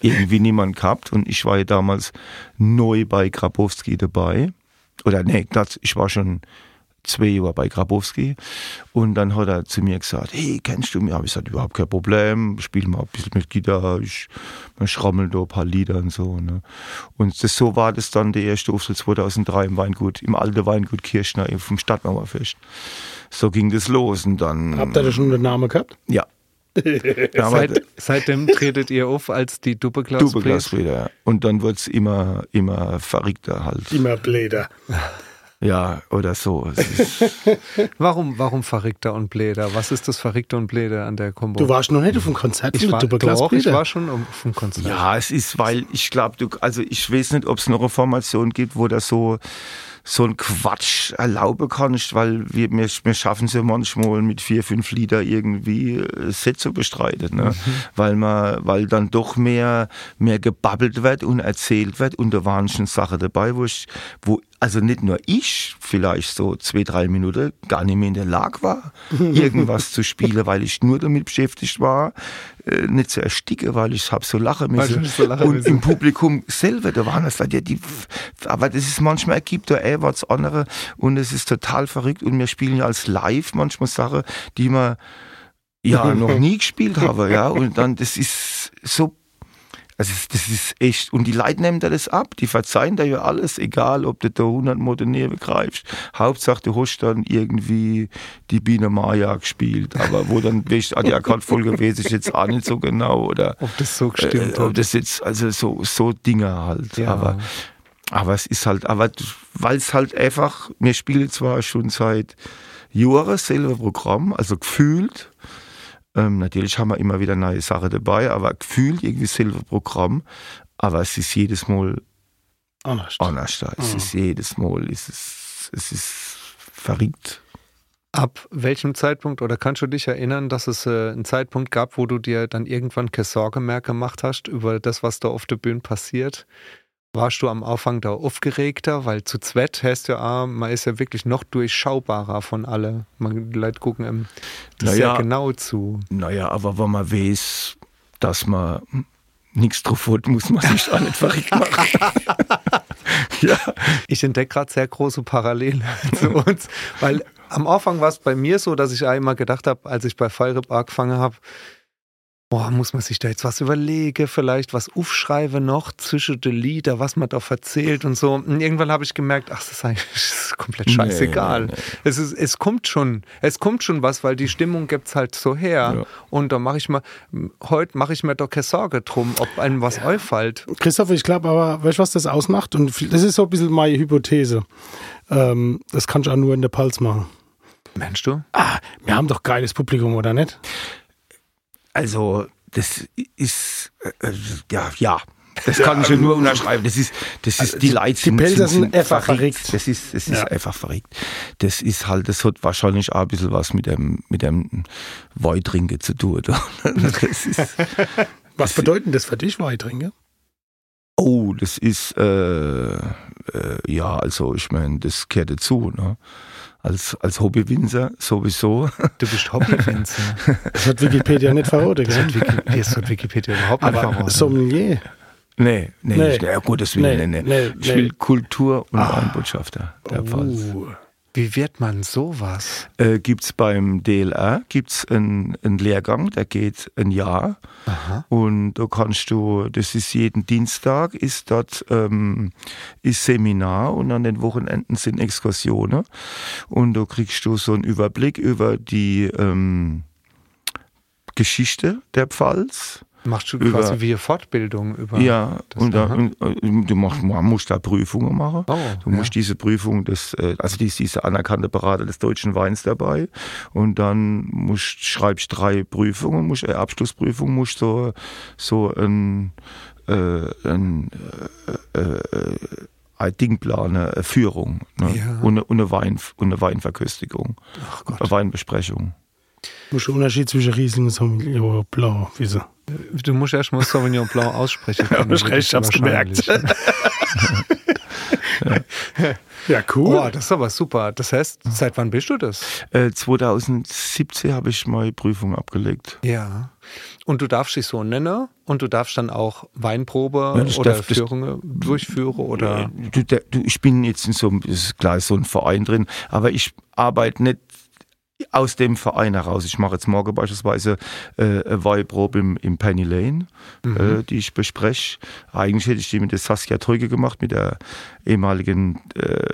irgendwie niemand gehabt und ich war ja damals neu bei Grabowski dabei. Oder nee, das, ich war schon zwei Jahre bei Grabowski und dann hat er zu mir gesagt, hey, kennst du mich? Habe ich gesagt, überhaupt kein Problem, spiel mal ein bisschen mit Gitarre, ich, schrammel da ein paar Lieder und so. Ne? Und das, so war das dann der erste Auftritt 2003 im Weingut, im alten Weingut Kirchner vom Stadtmauerfest. So ging das los und dann... Habt ihr da schon den Namen gehabt? Ja. Seit, seitdem tretet ihr auf als die Doppelklassbrüder. Doppelglasbrüder, ja. Und dann wird's immer, immer verrückter halt. Immer Bläder. Ja, oder so. Warum, warum Verrückter und Bläder? Was ist das Verrückte und Bläder an der Kombo? Du warst noch nicht auf dem Konzert ich war, doch, ich war schon auf dem Konzert. ja, es ist, weil ich glaube, du, also ich weiß nicht, ob es noch eine Formation gibt, wo das so, so ein Quatsch erlauben kannst, weil wir, wir, wir schaffen es ja manchmal mit vier, fünf Lieder irgendwie äh, Set zu bestreiten, ne? weil man, weil dann doch mehr, mehr gebabbelt wird und erzählt wird und da waren schon Sachen dabei, wo ich, wo, also nicht nur ich vielleicht so zwei, drei Minuten gar nicht mehr in der Lage war, irgendwas zu spielen, weil ich nur damit beschäftigt war, äh, nicht zu ersticken, weil ich hab so lachen müssen. so lachen und müssen. im Publikum selber, da waren es die, die, aber das ist manchmal ergibt da eh was andere und es ist total verrückt und wir spielen ja als Live manchmal Sachen, die wir ja noch nie gespielt haben, ja und dann das ist so also das- ist echt, und die Leute nehmen da das ab, die verzeihen da ja alles, egal ob du da 100 Mal daneben greifst. Hauptsache du hast dann irgendwie die Biene Maya gespielt, aber wo dann weißt, ah, die Akkordfolge weiß ich jetzt auch nicht so genau, oder Ob das so gestimmt äh, ob das jetzt, also so, so Dinge halt. Ja. Aber, aber es ist halt, aber weil es halt einfach, wir spielen zwar schon seit Jahren selber Programm, also gefühlt, ähm, natürlich haben wir immer wieder neue Sachen dabei, aber gefühlt irgendwie selber Programm, aber es ist jedes Mal Anders. anders. Es Mhm. ist jedes Mal, es ist, es ist verrückt. Ab welchem Zeitpunkt oder kannst du dich erinnern, dass es äh, einen Zeitpunkt gab, wo du dir dann irgendwann keine Sorge mehr gemacht hast über das, was da auf der Bühne passiert? Warst du am Anfang da aufgeregter? Weil zu zweit heißt ja, ah, man ist ja wirklich noch durchschaubarer von alle. Man, die Leute gucken einem das Naja. sehr genau zu. Naja, aber wenn man weiß, dass man nichts drauf hat, muss man sich auch nicht verrückt machen. ja. Ich entdecke gerade sehr große Parallelen zu uns, weil am Anfang war es bei mir so, dass ich einmal gedacht habe, als ich bei Fallrip angefangen habe, Boah, muss man sich da jetzt was überlegen, vielleicht was aufschreiben noch zwischen den Lieder, was man da erzählt und so. Und irgendwann habe ich gemerkt, ach, das ist eigentlich komplett scheißegal. Nee, nee, Es, ist, es kommt schon, es kommt schon was, weil die Stimmung gibt's halt so her. Ja. Und da mache ich mal, heute mache ich mir doch keine Sorge drum, ob einem was auffällt. Christoph, ich glaube aber, weißt du, was das ausmacht? Und das ist so ein bisschen meine Hypothese. Ähm, das kann ich auch nur in der Pulse machen. Meinst du? Ah, wir haben doch geiles Publikum, oder nicht? Also, das ist, äh, ja, ja. Das kann ich ja nur unterschreiben. Das ist, das ist, die Leute sind, Pelzer sind, sind einfach verrückt. Das ist, das ist Ja. einfach verrückt. Das ist halt, das hat wahrscheinlich auch ein bisschen was mit dem, mit dem Weitrinken zu tun. ist, Was bedeutet das für dich, Weitringe? oh, das ist, äh, äh, ja, also, ich meine, das gehört dazu, ne? Als, als Hobbywinzer sowieso. Du bist Hobbywinzer. Das hat Wikipedia nicht verraten, Das hat, gell? Wiki, das hat Wikipedia überhaupt nicht Aber verraten. Sommelier. Nee, nee, Nee. nicht. Ja, gut, das will Nee, ich nicht. nee, ich nee. will Kultur- und Weinbotschafter der Pfalz. Oh. Wie wird man sowas? Äh, gibt's beim DLR gibt's einen, einen Lehrgang, der geht ein Jahr. Aha. Und da kannst du, das ist jeden Dienstag, ist dort ähm, ist Seminar und an den Wochenenden sind Exkursionen. Und da kriegst du so einen Überblick über die ähm, Geschichte der Pfalz. Machst du Über- quasi wie eine Fortbildung über. Ja, das- und, da, und, und du machst, man muss da Prüfungen machen. Oh, Du musst diese Prüfung des, äh, also die ist dieser anerkannte Berater des deutschen Weins dabei. Und dann musst, schreibst drei Prüfungen, musst eine Abschlussprüfung, musst so, so ein, äh, ein, äh, äh, ein Ding planen, eine Führung. Ne? Ja. Und, eine, und, eine Wein, und eine Weinverköstigung. Ach Gott. Eine Weinbesprechung. Muss der Unterschied zwischen Riesling und Sauvignon Blanc wissen. Du musst erst mal Sauvignon Blanc aussprechen. Ja, ich hab's wahrscheinlich. Ja, cool. Oh, das ist aber super. Das heißt, seit wann bist du das? Äh, 2017 habe ich meine Prüfung abgelegt. Ja. Und du darfst dich so nennen und du darfst dann auch Weinprobe Ja, oder darf- das- Führungen durchführen oder. Äh, Du, du, ich bin jetzt in so einem, ist klar, so ein Verein drin, aber ich arbeite nicht aus dem Verein heraus. Ich mache jetzt morgen beispielsweise äh, eine Weinprobe im, im Penny Lane, äh, die ich bespreche. Eigentlich hätte ich die mit der Saskia Teuge gemacht, mit der ehemaligen äh,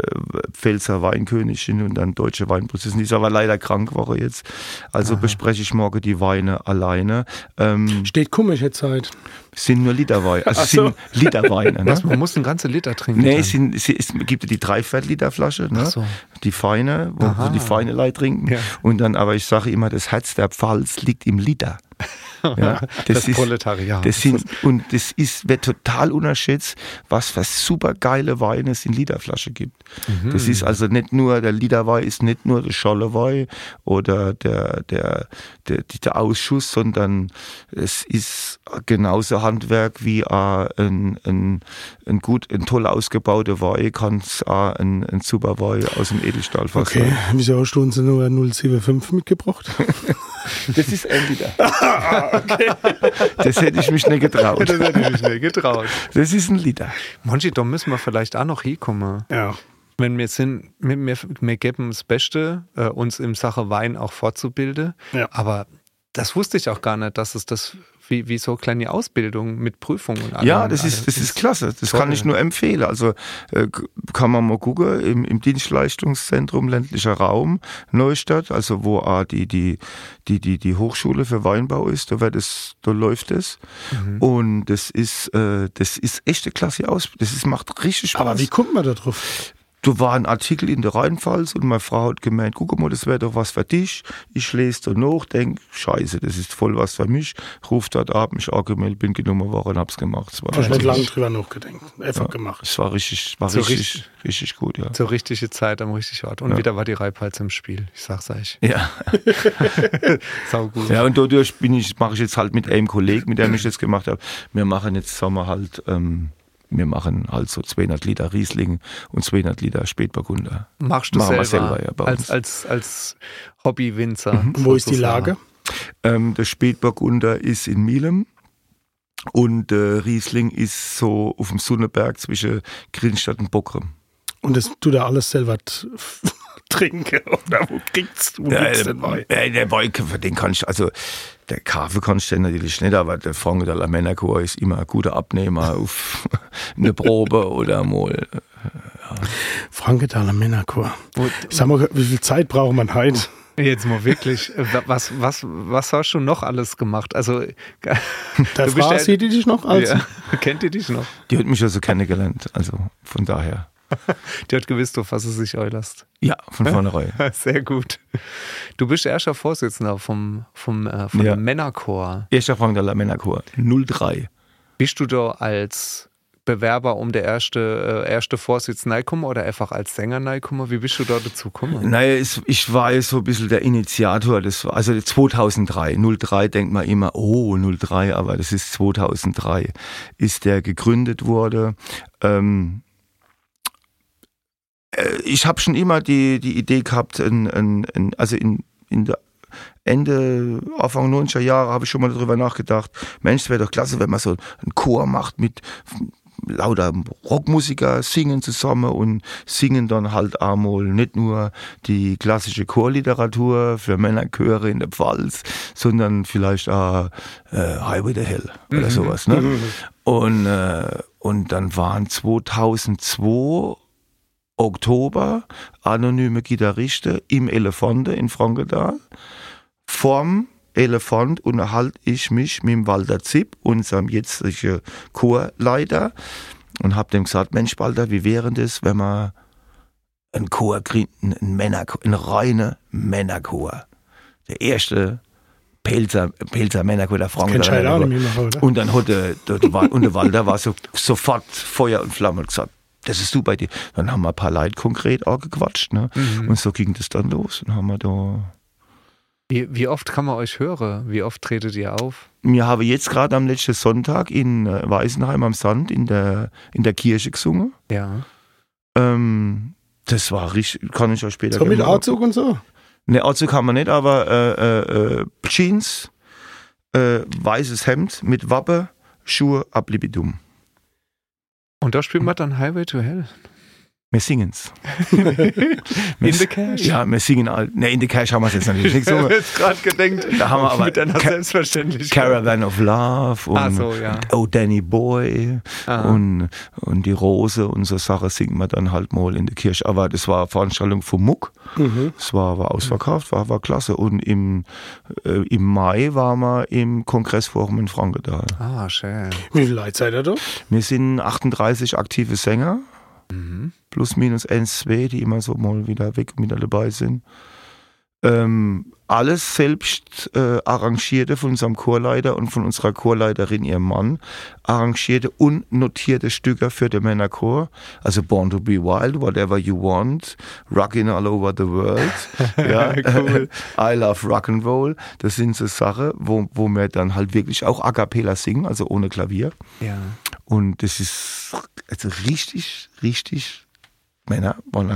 Pfälzer Weinkönigin und dann deutsche Weinprinzessin. Die ist aber leider krank geworden jetzt. Also bespreche ich morgen die Weine alleine. Ähm, Steht komische Zeit. Sind nur Literweine, also so. sind Literweine. Ne? Was, man muss einen ganzen Liter trinken. Nee, es, sind, es, ist- es gibt ja die Dreiviertel-Liter-Flasche, ne? Ach so. die feine, wo, wo die feine Leute trinken. Ja. Und dann, aber ich sage immer, das Herz der Pfalz liegt im Liter. Ja, Das Proletariat. Das sind, und das ist, wird total unterschätzt, was für super geile Weine es in Literflasche gibt. Mhm. Das ist also nicht nur, der Literwein ist nicht nur der Schollewein oder der, der, der, der Ausschuss, sondern es ist genauso Handwerk wie ein, ein, ein gut, ein toll ausgebauter Wein kann es auch ein, ein super Wein aus dem Edelstahlfass Okay, sein. wieso hast du uns nur 075 mitgebracht? Das ist ein Liter. Das hätte ich mich nicht getraut. das hätte ich mich nicht getraut. Das ist ein Liter. Monchi, da müssen wir vielleicht auch noch hinkommen. ja. Wenn wir sind, wir, wir, wir geben das Beste, äh, uns in Sache Wein auch fortzubilden. Ja. Aber das wusste ich auch gar nicht, dass es das wie, wie so eine kleine Ausbildung mit Prüfungen und allem Ja, das ist, das ist klasse. Das Toll. kann ich nur empfehlen. Also äh, kann man mal gucken im, im Dienstleistungszentrum ländlicher Raum Neustadt, also wo auch die, die, die, die, die Hochschule für Weinbau ist, da, wird es, da läuft es. Mhm. Und das ist, äh, das ist echt eine klasse aus. Das ist, macht richtig Spaß. Aber wie kommt man da drauf? Da war ein Artikel in der Rheinpfalz und meine Frau hat gemeint, guck mal, das wäre doch was für dich. Ich lese da nach, denk, scheiße, das ist voll was für mich. Ruf dort ab, mich angemeldet, bin genommen worden und hab's gemacht. Es war, Du hast nicht lange drüber nachgedacht. Einfach gemacht. es war richtig, war So richtig, richtig- richtig, gut, ja. Zur richtigen Zeit am richtigen Ort. Und Ja. wieder war die Reibhals im Spiel. Ich sag's euch. Ja. Sau gut. ja, und dadurch bin ich, mache ich jetzt halt mit einem Kollegen, mit dem ich jetzt gemacht habe, wir machen jetzt Sommer halt, ähm, wir machen halt so 200 Liter Riesling und 200 Liter Spätburgunder. Machst du Machen wir selber, selber, ja, bei als, uns. als, als Hobbywinzer. Wo ist die. Lage? Ähm, der Spätburgunder ist in Mielem und der Riesling ist so auf dem Sonneberg zwischen Grinstadt und Bockrem. Und das tut er alles selber t- trinken? Oder wo kriegst du Ja, gibt's denn Wein? äh, der Wein, den kannst du, also der Kaffee kannst du natürlich nicht, aber der Frank de la Menacor ist immer ein guter Abnehmer auf eine Probe oder mal. Frankenthaler Männerchor. Sag mal, wie viel Zeit braucht man heute? Jetzt mal wirklich, äh, wa- was, was, was hast du noch alles gemacht? Also, ja- sieht die dich noch als? ja, kennt ihr dich noch? Die hat mich ja so kennengelernt, also von daher. Die hat gewusst, auf was sie sich eulerst. Ja, von vornherein. Sehr gut. Du bist erster Vorsitzender vom, vom, äh, vom Ja. Männerchor. Erster Frank de la Menacor, 03. Bist du da als Bewerber um der erste, äh, erste Vorsitzende reingekommen oder einfach als Sänger reingekommen? Wie bist du da dazu gekommen? Naja, ich war ja so ein bisschen der Initiator. Das war, also 2003. 03 denkt man immer, oh, 03, aber das ist 2003. Ist der gegründet wurde. Ähm, äh, ich habe schon immer die, die Idee gehabt, ein, ein, also in, in der Ende, Anfang 90er Jahre habe ich schon mal darüber nachgedacht, Mensch, es wäre doch klasse, wenn man so einen Chor macht mit lauter Rockmusiker singen zusammen und singen dann halt einmal nicht nur die klassische Chorliteratur für Männerchöre in der Pfalz, sondern vielleicht auch äh, Highway to Hell oder sowas. Ne? Und, äh, und dann waren 2002 Oktober anonyme Gitarristen im Elefante in Frankenthal. Vorm Elefant unterhalte ich mich mit dem Walter Zipp, unserem jetzigen Chorleiter, und habe dem gesagt, Mensch Walter, wie wäre das, wenn wir einen Chor kriegen, einen Männerchor, einen reinen Männerchor. Der erste Pelzer, Pelzer Männerchor der Franken. Kennst du auch nicht mehr, oder? Und dann hat der, der, der, und der Walter war so, sofort Feuer und Flamme und gesagt, das ist du bei dir. Dann haben wir ein paar Leute konkret auch gequatscht. Ne? Und so ging das dann los. Und haben wir da. Wie, wie oft kann man euch hören? Wie oft tretet ihr auf? Wir haben jetzt gerade am letzten Sonntag in äh, Weißenheim am Sand in der, in der Kirche gesungen. Ja. Ähm, das war richtig, kann ich euch später So mit Anzug und so? Ne, Anzug haben wir nicht, aber äh, äh, äh, Jeans, äh, weißes Hemd mit Wappe, Schuhe, ablibidum. Und da spielt man dann Highway to Hell. Wir singen's. In the Cash. Ja, wir singen all. Ne, in the Cash haben wir es jetzt natürlich nicht Ich habe gesungen. jetzt gerade gedenkt, Da haben wir aber mit einer Ca- Selbstverständlichkeit. Caravan of Love und so, ja. Oh Danny Boy Ah. und, und die Rose und so Sachen singen wir dann halt mal in der Kirche. Aber das war eine Veranstaltung vom Muck. Mhm. Es war, war ausverkauft, war, war klasse. Und im, äh, im Mai waren wir im Kongressforum in Frankenthal. Ah, schön. Wie viel Leute seid ihr da? Wir sind 38 aktive Sänger, Mhm. plus minus 1, 2, die immer so mal wieder weg und wieder dabei sind. Ähm, alles selbst äh, arrangierte von unserem Chorleiter und von unserer Chorleiterin, ihrem Mann, arrangierte und notierte Stücke für den Männerchor. Also Born to be Wild, Whatever You Want, Rockin' All Over the World, ja, Cool. I Love Rock'n'Roll. Das sind so Sachen, wo, wo wir dann halt wirklich auch a cappella singen, also ohne Klavier. Ja. Und das ist also richtig, richtig Männer wollen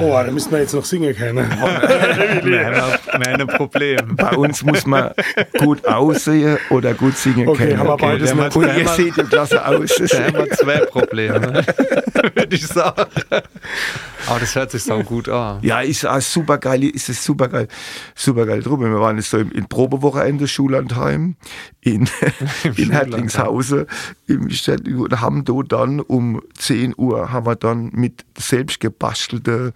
Oh, da müssen wir jetzt noch singen können. Wir haben ein Problem. Bei uns muss man gut aussehen oder gut singen Okay, können. haben wir beides nicht. Und Da ihr haben seht ja klasse aus. Da haben wir zwei Probleme, würde ich sagen. Aber das hört sich so gut an. Ja, ist auch super geil, ist es super geil, super geil drum. Wir waren jetzt so im, in Probewochenende Schullandheim in, in Hertlingshausen im Städten und haben dort dann um 10 Uhr haben wir dann mit selbst gebastelter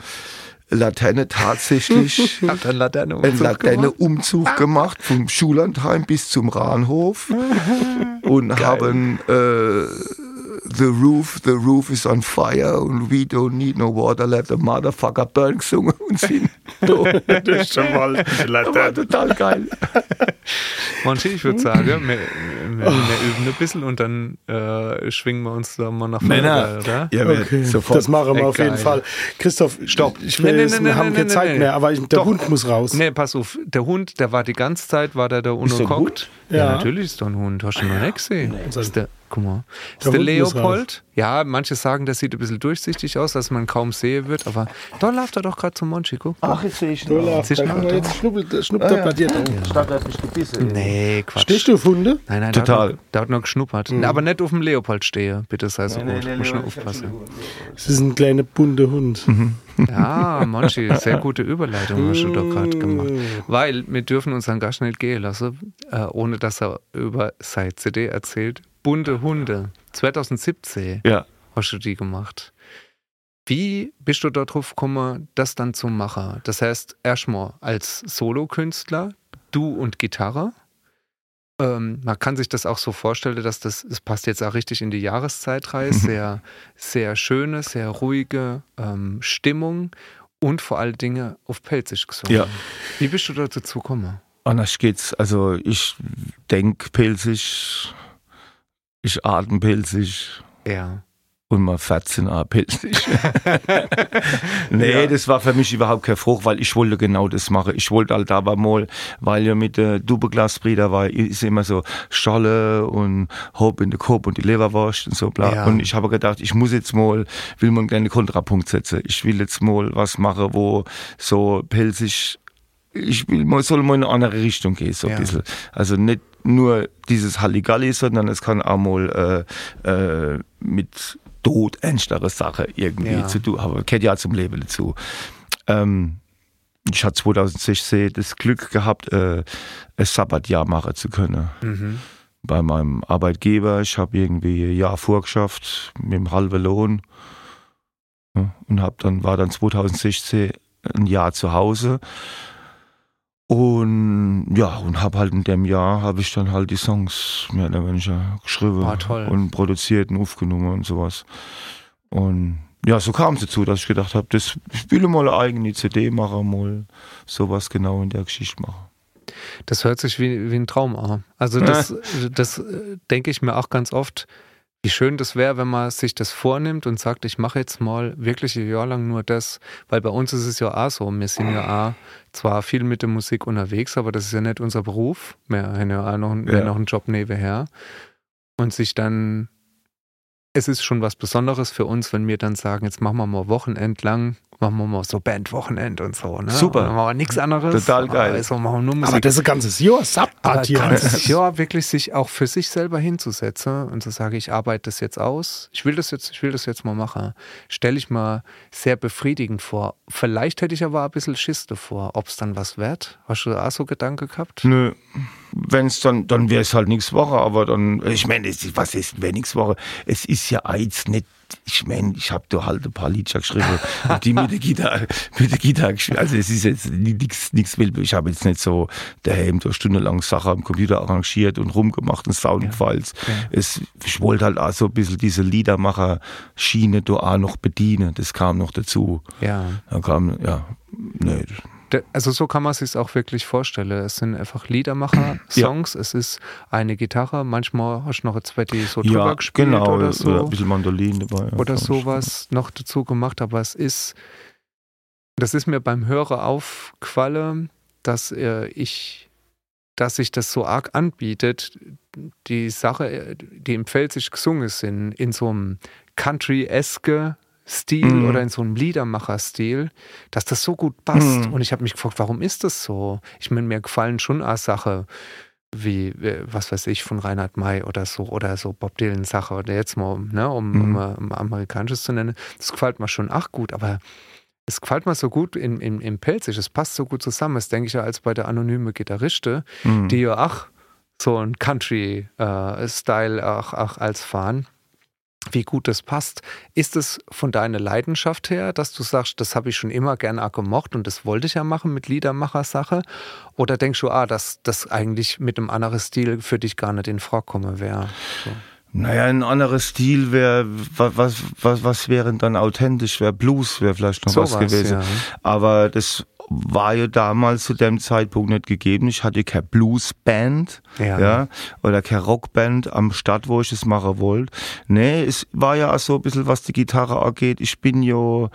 Laterne tatsächlich einen Laterne einen Laterneumzug gemacht vom Schullandheim bis zum Rahnhof und haben äh, The Roof, The Roof is on fire and we don't need no water, let the motherfucker burn gesungen und sind da. das ist schon mal Das war total geil. Manche, ich würde sagen, wir, wir, wir üben ein bisschen und dann äh, schwingen wir uns da mal nach vorne, Männer, oder? werdet Okay, sofort. das machen wir auf jeden Fall. Christoph, Stopp. Ich Nee, will nee, jetzt, nee, wir nee, haben nee, keine nee, Zeit nee. mehr, aber ich, der Doch. Hund muss raus. Nee, pass auf, der Hund, der war die ganze Zeit, war der da Ist der ein unerkockt. Ja. Ja. natürlich ist da ein Hund, hast du noch nicht gesehen. Ist der, guck mal, ist Der der, Leopold, Ja, manche sagen, das sieht ein bisschen durchsichtig aus, dass man kaum sehen wird, aber da läuft er doch gerade zum Monchi, guck. Ach, jetzt sehe ich noch. da man noch? jetzt schnuppelt, schnuppt er bei dir drauf. Statt er hat mich gebissen. Nee, Quatsch. Stehst du auf Hunde? Nein, nein, Total. Der hat, noch, der geschnuppert. Aber nicht auf dem Leopold stehe, bitte sei so Nee, gut. nee, nee, Muss nee, aufpassen. Es ist ein kleiner bunter Hund. Ja, Monchi, sehr gute Überleitung hast du da gerade gemacht. Weil wir dürfen unseren Gast nicht gehen lassen, äh, ohne dass er über seine CD erzählt. Bunte Hunde. 2017 Ja. hast du die gemacht. Wie bist du darauf gekommen, das dann zu machen? Das heißt, erstmal als Solokünstler, du und Gitarre. Ähm, man kann sich das auch so vorstellen, dass das, es passt jetzt auch richtig in die Jahreszeit rein. Sehr, sehr schöne, sehr ruhige ähm, Stimmung und vor allen Dingen auf Pelzig gesungen. Ja. Wie bist du dazu gekommen? Anders geht's. Also ich denk pilzig, ich atme pilzig Ja. und mal 14 Jahre pilzig. nee, Ja. das war für mich überhaupt kein Frucht, weil ich wollte genau das machen. Ich wollte halt aber mal, weil ja mit der Doppelglasbrüder war, ist immer so Scholle und Hop in den Kopf und die Leberwurst und so bla. Ja. Und ich habe gedacht, ich muss jetzt mal, will mal einen kleinen Kontrapunkt setzen. Ich will jetzt mal was machen, wo so pilzig ich will mal, soll mal in eine andere Richtung gehen, so ein Ja. bisschen. Also nicht nur dieses Halligalli, sondern es kann auch mal äh, äh, mit Tod ernstere Sache irgendwie Ja. zu tun haben. Gehört ja zum Leben dazu. Ähm, ich hatte 2016 das Glück gehabt, äh, ein Sabbatjahr machen zu können. Mhm. Bei meinem Arbeitgeber. Ich habe irgendwie ein Jahr vorgeschafft mit dem halben Lohn. Ja, und hab dann, war dann 2016 ein Jahr zu Hause. Und ja, und habe halt in dem Jahr habe ich dann halt die Songs mehr oder weniger geschrieben Ah, und produziert und aufgenommen und sowas. Und ja, so kam es dazu, dass ich gedacht habe, das ich will mal eine eigene CD machen, mal sowas genau in der Geschichte machen. Das hört sich wie, wie ein Traum an. Also das, das äh, denke ich mir auch ganz oft, wie schön das wäre, wenn man sich das vornimmt und sagt, ich mache jetzt mal wirklich ein Jahr lang nur das. Weil bei uns ist es ja auch so, wir sind ja auch zwar viel mit der Musik unterwegs, aber das ist ja nicht unser Beruf. Wir haben ja auch noch, einen- Ja. noch einen Job nebenher. Und sich dann, es ist schon was Besonderes für uns, wenn wir dann sagen, jetzt machen wir mal Wochenend lang, machen wir mal so Bandwochenend und so. Ne? Super. Und dann machen wir nichts anderes. Total geil. Also machen wir nur Musik. Aber das ist ein ganzes Jahr. Sabbat hier. ganzes Jahr wirklich sich auch für sich selber hinzusetzen und zu sagen, ich arbeite das jetzt aus, ich will das jetzt, ich will das jetzt mal machen, stelle ich mal sehr befriedigend vor. Vielleicht hätte ich aber ein bisschen Schiss davor, ob es dann was wird. Hast du da auch so Gedanke gehabt? Nö. Wenn es dann, dann wäre es halt nichts Woche, aber dann, ich meine, was ist, wäre nichts Woche? Es ist ja eins nicht, ich meine, ich habe da halt ein paar Lieder geschrieben, die mit der Gitarre, mit der Gitarre gespielt. Also es ist jetzt nichts, nichts wild. Ich habe jetzt nicht so daheim da stundenlang Sachen am Computer arrangiert und rumgemacht und Soundfiles. Ja. Es, ich wollte halt auch so ein bisschen diese Liedermacher-Schiene da auch noch bedienen. Das kam noch dazu. Ja. Da kam, ja, nee, Also so kann man sich auch wirklich vorstellen. Es sind einfach Liedermacher-Songs, es ist eine Gitarre, manchmal hast du noch zwei, die so drüber ja, gespielt genau, oder so. ein bisschen Mandolin dabei. ja, oder sowas noch dazu gemacht, aber es ist, das ist mir beim Hören aufgefallen, dass äh, ich, dass sich das so arg anbietet, die Sache, äh, die im Pfälzisch gesungen sind, in so einem Country-eske Stil Mhm. oder in so einem Liedermacher-Stil, dass das so gut passt. Mhm. Und ich habe mich gefragt, warum ist das so? Ich meine, mir gefallen schon auch Sachen wie, äh, was weiß ich, von Reinhard May oder so, oder so Bob Dylan Sache, oder jetzt mal, ne, um, um, Mhm. äh, um amerikanisches zu nennen. Das gefällt mir schon ach gut, aber es gefällt mir so gut im, im, im Pelzig, es passt so gut zusammen, das denke ich ja als bei der anonyme Gitarriste, Mhm. die ja ach so ein Country-Style auch, auch als fahren. Wie gut das passt. Ist es von deiner Leidenschaft her, dass du sagst, das habe ich schon immer gerne auch gemocht und das wollte ich ja machen mit Liedermacher-Sache? Oder denkst du, ah, dass das eigentlich mit einem anderen Stil für dich gar nicht in Frage kommen wäre? So. Naja, ein anderer Stil wäre, was, was, was, was wäre dann authentisch? Wäre Blues, wäre vielleicht noch was Sowas, gewesen. ja. Aber das war ja damals zu dem Zeitpunkt nicht gegeben. Ich hatte keine Bluesband Ja. ja. oder keine Rockband am Start, wo ich es machen wollte. Nee, es war ja auch so ein bisschen, was die Gitarre angeht. Ich bin ja,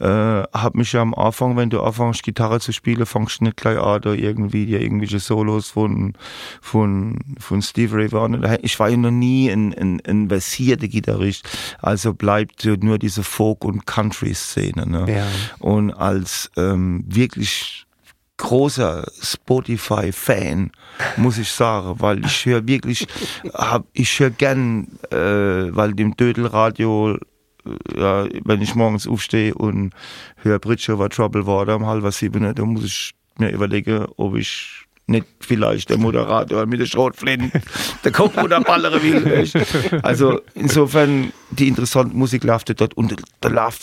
äh, hab mich ja am Anfang, wenn du anfängst, Gitarre zu spielen, fangst du nicht gleich an, da irgendwie dir irgendwelche Solos von, von, von Steve Ray Vaughan. Ich war ja noch nie ein, ein, ein versierter Gitarrist. Also bleibt nur diese Folk- und Country-Szene. Ne? Ja. Und als ähm, wirklich großer Spotify-Fan, muss ich sagen, weil ich höre wirklich, hab, ich höre gern, äh, weil dem Dödelradio, ja, wenn ich morgens aufstehe und höre Bridge over Trouble Water um halb sieben, da muss ich mir überlegen, ob ich nicht vielleicht der Moderator mit der Schrotflinte, der Kopf oder ballere will. Also insofern, die interessante Musik läuft dort und da läuft,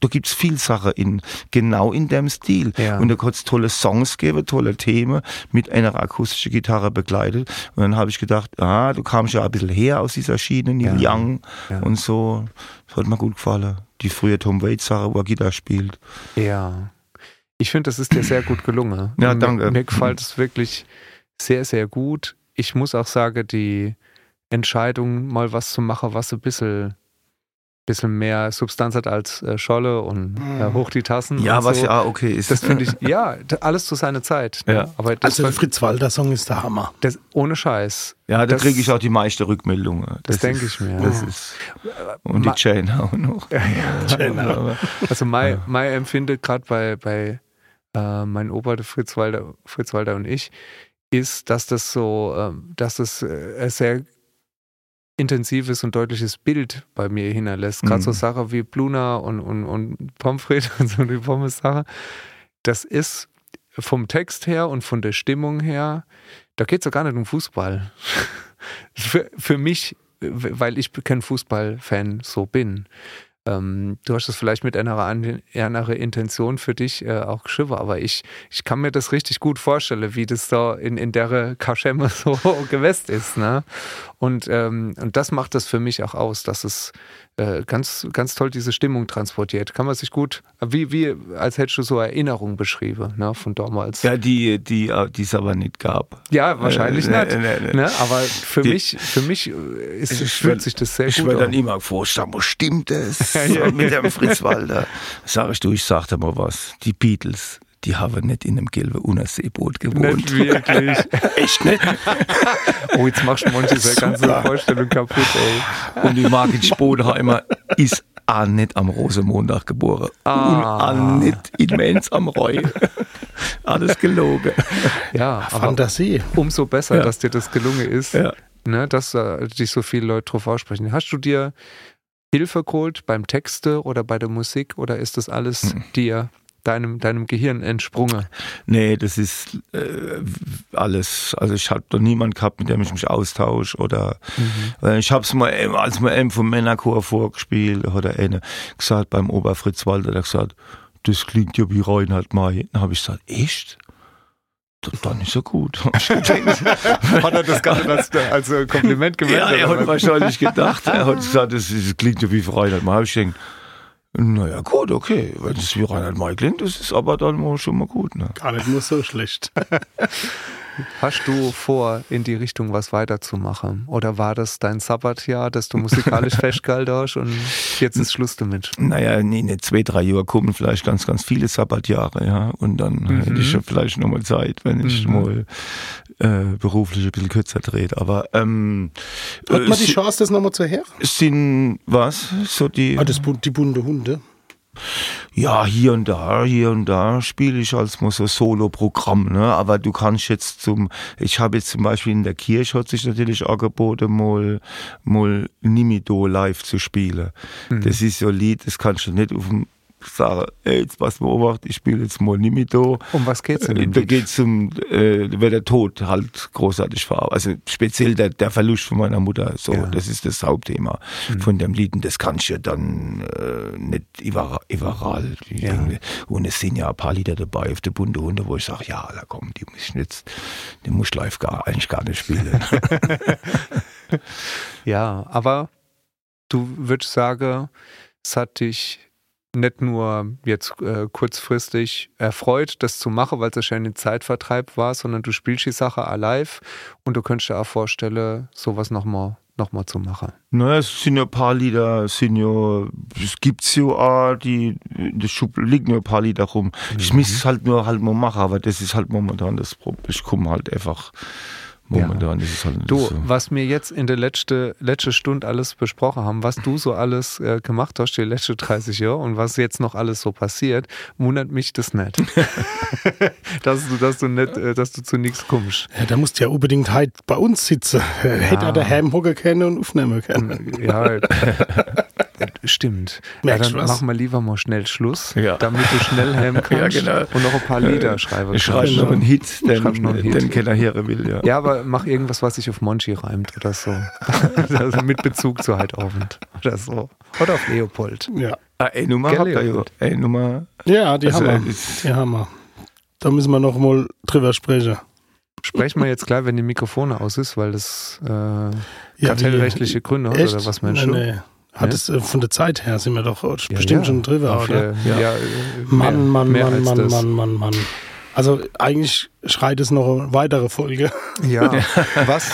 da gibt's viel Sache in, genau in dem Stil. Ja. Und da kann's tolle Songs geben, tolle Themen mit einer akustischen Gitarre begleitet. Und dann habe ich gedacht, ah, du kamst ja ein bisschen her aus dieser Schiene, Neil Ja. Young Ja. und so. Das hat mir gut gefallen. Die frühe Tom Waits Sache, wo er Gitarre spielt. Ja. Ich finde, das ist dir sehr gut gelungen. Ja, danke. Mir, mir gefällt es wirklich sehr, sehr gut. Ich muss auch sagen, die Entscheidung, mal was zu machen, was ein bisschen, bisschen mehr Substanz hat als äh, Scholle und äh, hoch die Tassen. Ja, und was so. ja auch okay ist. Das finde ich, ja, alles zu seiner Zeit. ne? Ja. Aber das, Also Fritz Walter Song ist der Hammer. das ohne Scheiß. ja, da das- kriege ich auch die meisten Rückmeldungen. Das denke ist- ich mir. Das ist, und die Jane auch noch. Jane Also mein, mein Empfinden gerade bei, bei äh, mein Opa, Fritz Walter, Fritz Walter und ich, ist, dass das so, ähm, dass das äh, ein sehr intensives und deutliches Bild bei mir hinterlässt. Gerade Mhm. so Sachen wie Bluna und, und, und Pommes frites und so die Pommes-Sache. Das ist vom Text her und von der Stimmung her, da geht es ja gar nicht um Fußball. für, für mich, weil ich kein Fußballfan so bin. Ähm, du hast das vielleicht mit einer an- einer Intention für dich äh, auch geschrieben, aber ich, ich kann mir das richtig gut vorstellen, wie das da in, in der Kaschemme so gewest ist. Ne? Und, ähm, und das macht das für mich auch aus, dass es äh, ganz, ganz toll diese Stimmung transportiert. Kann man sich gut, wie, wie als hättest du so Erinnerungen beschrieben ne, von damals. Ja, die, die, äh, die es aber nicht gab. Ja, wahrscheinlich Äh, nicht. nee. Ne? Aber für Die- mich, für mich äh, ist, Ich fühlt werd- sich das sehr Ich gut werde dann an. immer vorstellen, wo stimmt es? Ja. Mit dem Fritz Walter. Sag ich du, ich sagte mal was. Die Beatles, die haben nicht in einem gelben Unterseeboot gewohnt. Nicht wirklich. Echt nicht? Oh, jetzt machst du manche seine ganze. Vorstellung kaputt, ey. Und die Margit Spodenheimer ist auch nicht am Rosenmontag geboren. Ah. Und auch nicht in Mainz am Reu. Alles gelogen. Ja, aber Fantasie. umso besser, Ja. dass dir das gelungen ist, Ja. ne, dass äh, dich so viele Leute drauf aussprechen. Hast du dir Hilfe geholt beim Texte oder bei der Musik oder ist das alles Mhm. dir, deinem, deinem Gehirn entsprungen? Nee, das ist äh, alles. Also ich habe da niemand gehabt, mit dem ich mich austausche oder Weil Ich hab's mal, eben, als wir eben vom Männerchor vorgespielt, hat der eine gesagt beim Oberfritz Walter, der hat gesagt, das klingt ja wie Reinhard May. Dann habe ich gesagt, echt? Das dann ist ja gut. Hat er das gar nicht als, als Kompliment ja, er hat wahrscheinlich gedacht, er hat gesagt, das, das klingt ja wie Reinhard May. Hab ich gedacht, naja, gut, okay. Wenn es wie Reinhard May klingt, das ist aber dann mal schon mal gut. Ne? Gar nicht nur so schlecht. Hast du vor, in die Richtung was weiterzumachen? Oder war das dein Sabbatjahr, dass du musikalisch festgehalten hast und jetzt ist Schluss damit? Naja, in in zwei, drei Jahren kommen vielleicht ganz, ganz viele Sabbatjahre, ja. Und dann hätte ich ja vielleicht nochmal Zeit, wenn ich Mhm. mal äh, beruflich ein bisschen kürzer dreht. Aber ähm, Hat äh, man die es Chance, das nochmal zu hören? sind was? So die Ah, das, die bunte Hunde. ja, hier und da, hier und da spiele ich als mal so Solo-Programm, ne? Aber du kannst jetzt zum, ich habe jetzt zum Beispiel in der Kirche hat sich natürlich angeboten, mal, mal Nimido live zu spielen. Das ist so ein Lied, das kannst du nicht auf dem sagen, ey, jetzt pass mal auf, ich spiele jetzt mal Nimido. Um was geht's in Äh, dem Da geht es um, äh, wird der Tod halt großartig verarbeitet. Also speziell der, der Verlust von meiner Mutter. So, Ja. das ist das Hauptthema von dem Lied. Und das kannst du ja dann äh, nicht überall. überall Ja. Und es sind ja ein paar Lieder dabei auf der bunte Hunde, wo ich sage, ja, da komm, die muss ich jetzt, die muss ich live gar, eigentlich gar nicht spielen. Ja, aber du würdest sagen, es hat dich nicht nur jetzt äh, kurzfristig erfreut, das zu machen, weil es wahrscheinlich ein Zeitvertreib war, sondern du spielst die Sache alive und du könntest dir auch vorstellen, sowas nochmal noch mal zu machen. Naja, es sind ja ein paar Lieder, es sind ja, es gibt ja auch, die, in der liegen ja ein paar Lieder rum. Ich Mhm. muss es halt nur halt mal machen, aber das ist halt momentan das Problem. Ich komme halt einfach, momentan ist es halt nicht Du, so. was wir jetzt in der letzten letzte Stunde alles besprochen haben, was du so alles äh, gemacht hast die letzten 30 Jahre und was jetzt noch alles so passiert, wundert mich das nicht. dass du, dass du nicht, äh, dass du zu nichts kommst. Ja, da musst du ja unbedingt halt bei uns sitzen. Hätte er daheim hocken können und aufnehmen können. Ja, äh, stimmt. Ja, dann machen wir lieber mal schnell Schluss, Ja. damit du schnell heim kannst genau. und noch ein paar Lieder schreiben Ich kannst. schreibe noch einen Hit, den, noch einen Hit. den keiner hören will, ja. Ja, aber mach irgendwas, was sich auf Monchi reimt oder so. also mit Bezug zu Heidabend oder so. Oder auf Leopold. Ja, Ah, eine Nummer Gell, habt ihr ja. Eine Nummer. ja die Also, haben wir. Die haben wir. Da müssen wir noch mal drüber sprechen. Sprechen wir jetzt gleich, wenn die Mikrofone aus ist, weil das äh, Ja, kartellrechtliche Gründe hat Echt? oder was meinst nee, du? Nee. Hat es äh, von der Zeit her sind wir doch äh, Ja, bestimmt ja. schon drüber, oder? Ja. ja, äh, Mann, mehr- Mann, mehr Mann, Mann, das. Mann, Mann, Mann. Also eigentlich schreit es noch eine weitere Folge. Ja, was?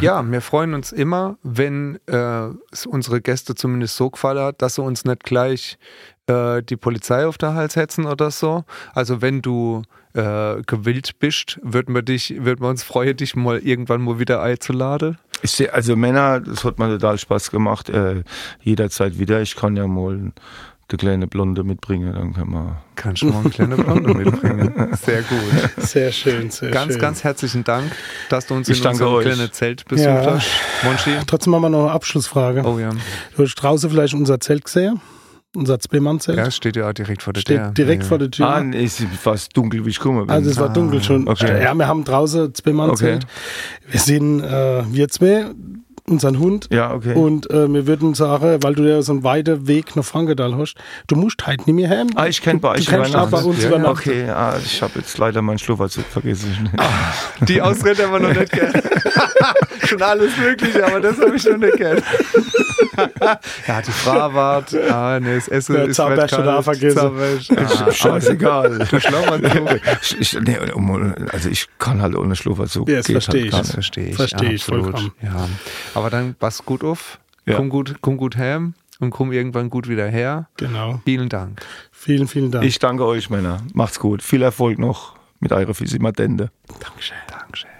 Ja, wir freuen uns immer, wenn äh, es unsere Gäste zumindest so gefallen hat, dass sie uns nicht gleich äh, die Polizei auf den Hals hetzen oder so. Also wenn du äh, gewillt bist, würden wir dich, würden wir uns freuen, dich mal irgendwann mal wieder einzuladen. Ich seh, also Männer, das hat mir total Spaß gemacht. Äh, jederzeit wieder. Ich kann ja mal die kleine Blonde mitbringen, dann kann man. Kannst du mal eine kleine Blonde mitbringen. Sehr gut. Sehr schön, sehr Ganz, schön. ganz herzlichen Dank, dass du uns Ich in danke unserem euch. kleinen Zelt besucht Ja. hast. Monchi? Trotzdem haben wir noch eine Abschlussfrage. Oh ja. Du hast draußen vielleicht unser Zelt gesehen? Unser Zwei-Mann-Zelt? Ja, steht ja auch direkt vor der Steht Tür. direkt ja. vor der Tür. Ah, nee, es ist fast dunkel, wie ich komme. Also es war Ah, dunkel schon. okay. Ja, wir haben draußen Zwei-Mann-Zelt. Wir sind äh, wir zwei, unseren Hund. ja, okay. Und äh, wir würden sagen, weil du ja so einen weiten Weg nach Frankenthal hast, du musst halt nicht mehr heim. ah, ich kenne bei Du euch kannst auch bei uns Ja. Okay, ah, ich habe jetzt leider meinen Schlufferzug vergessen. Die Ausrede haben wir noch nicht gern. Schon alles Mögliche, aber das habe ich noch nicht gern. ja, die Fahrwart, ah, nee, das Essen Ja, ist oder kalt. vergessen. Ah, ah, Scheißegal. Ich, ich, nee, also ich kann halt ohne Schlufferzug. Ja, das verstehe halt ich. Das verstehe ich. Verstehe ich vollkommen. Ja. Aber dann pass gut auf, Ja. komm, gut, komm gut heim und komm irgendwann gut wieder her. Genau. Vielen Dank. Vielen, vielen Dank. Ich danke euch, Männer. Macht's gut. Viel Erfolg noch mit eurer Fisimatende. Dankeschön. Dankeschön.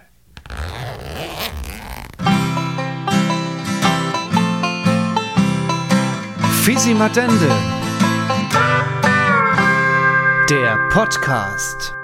Fisimatende. Der Podcast.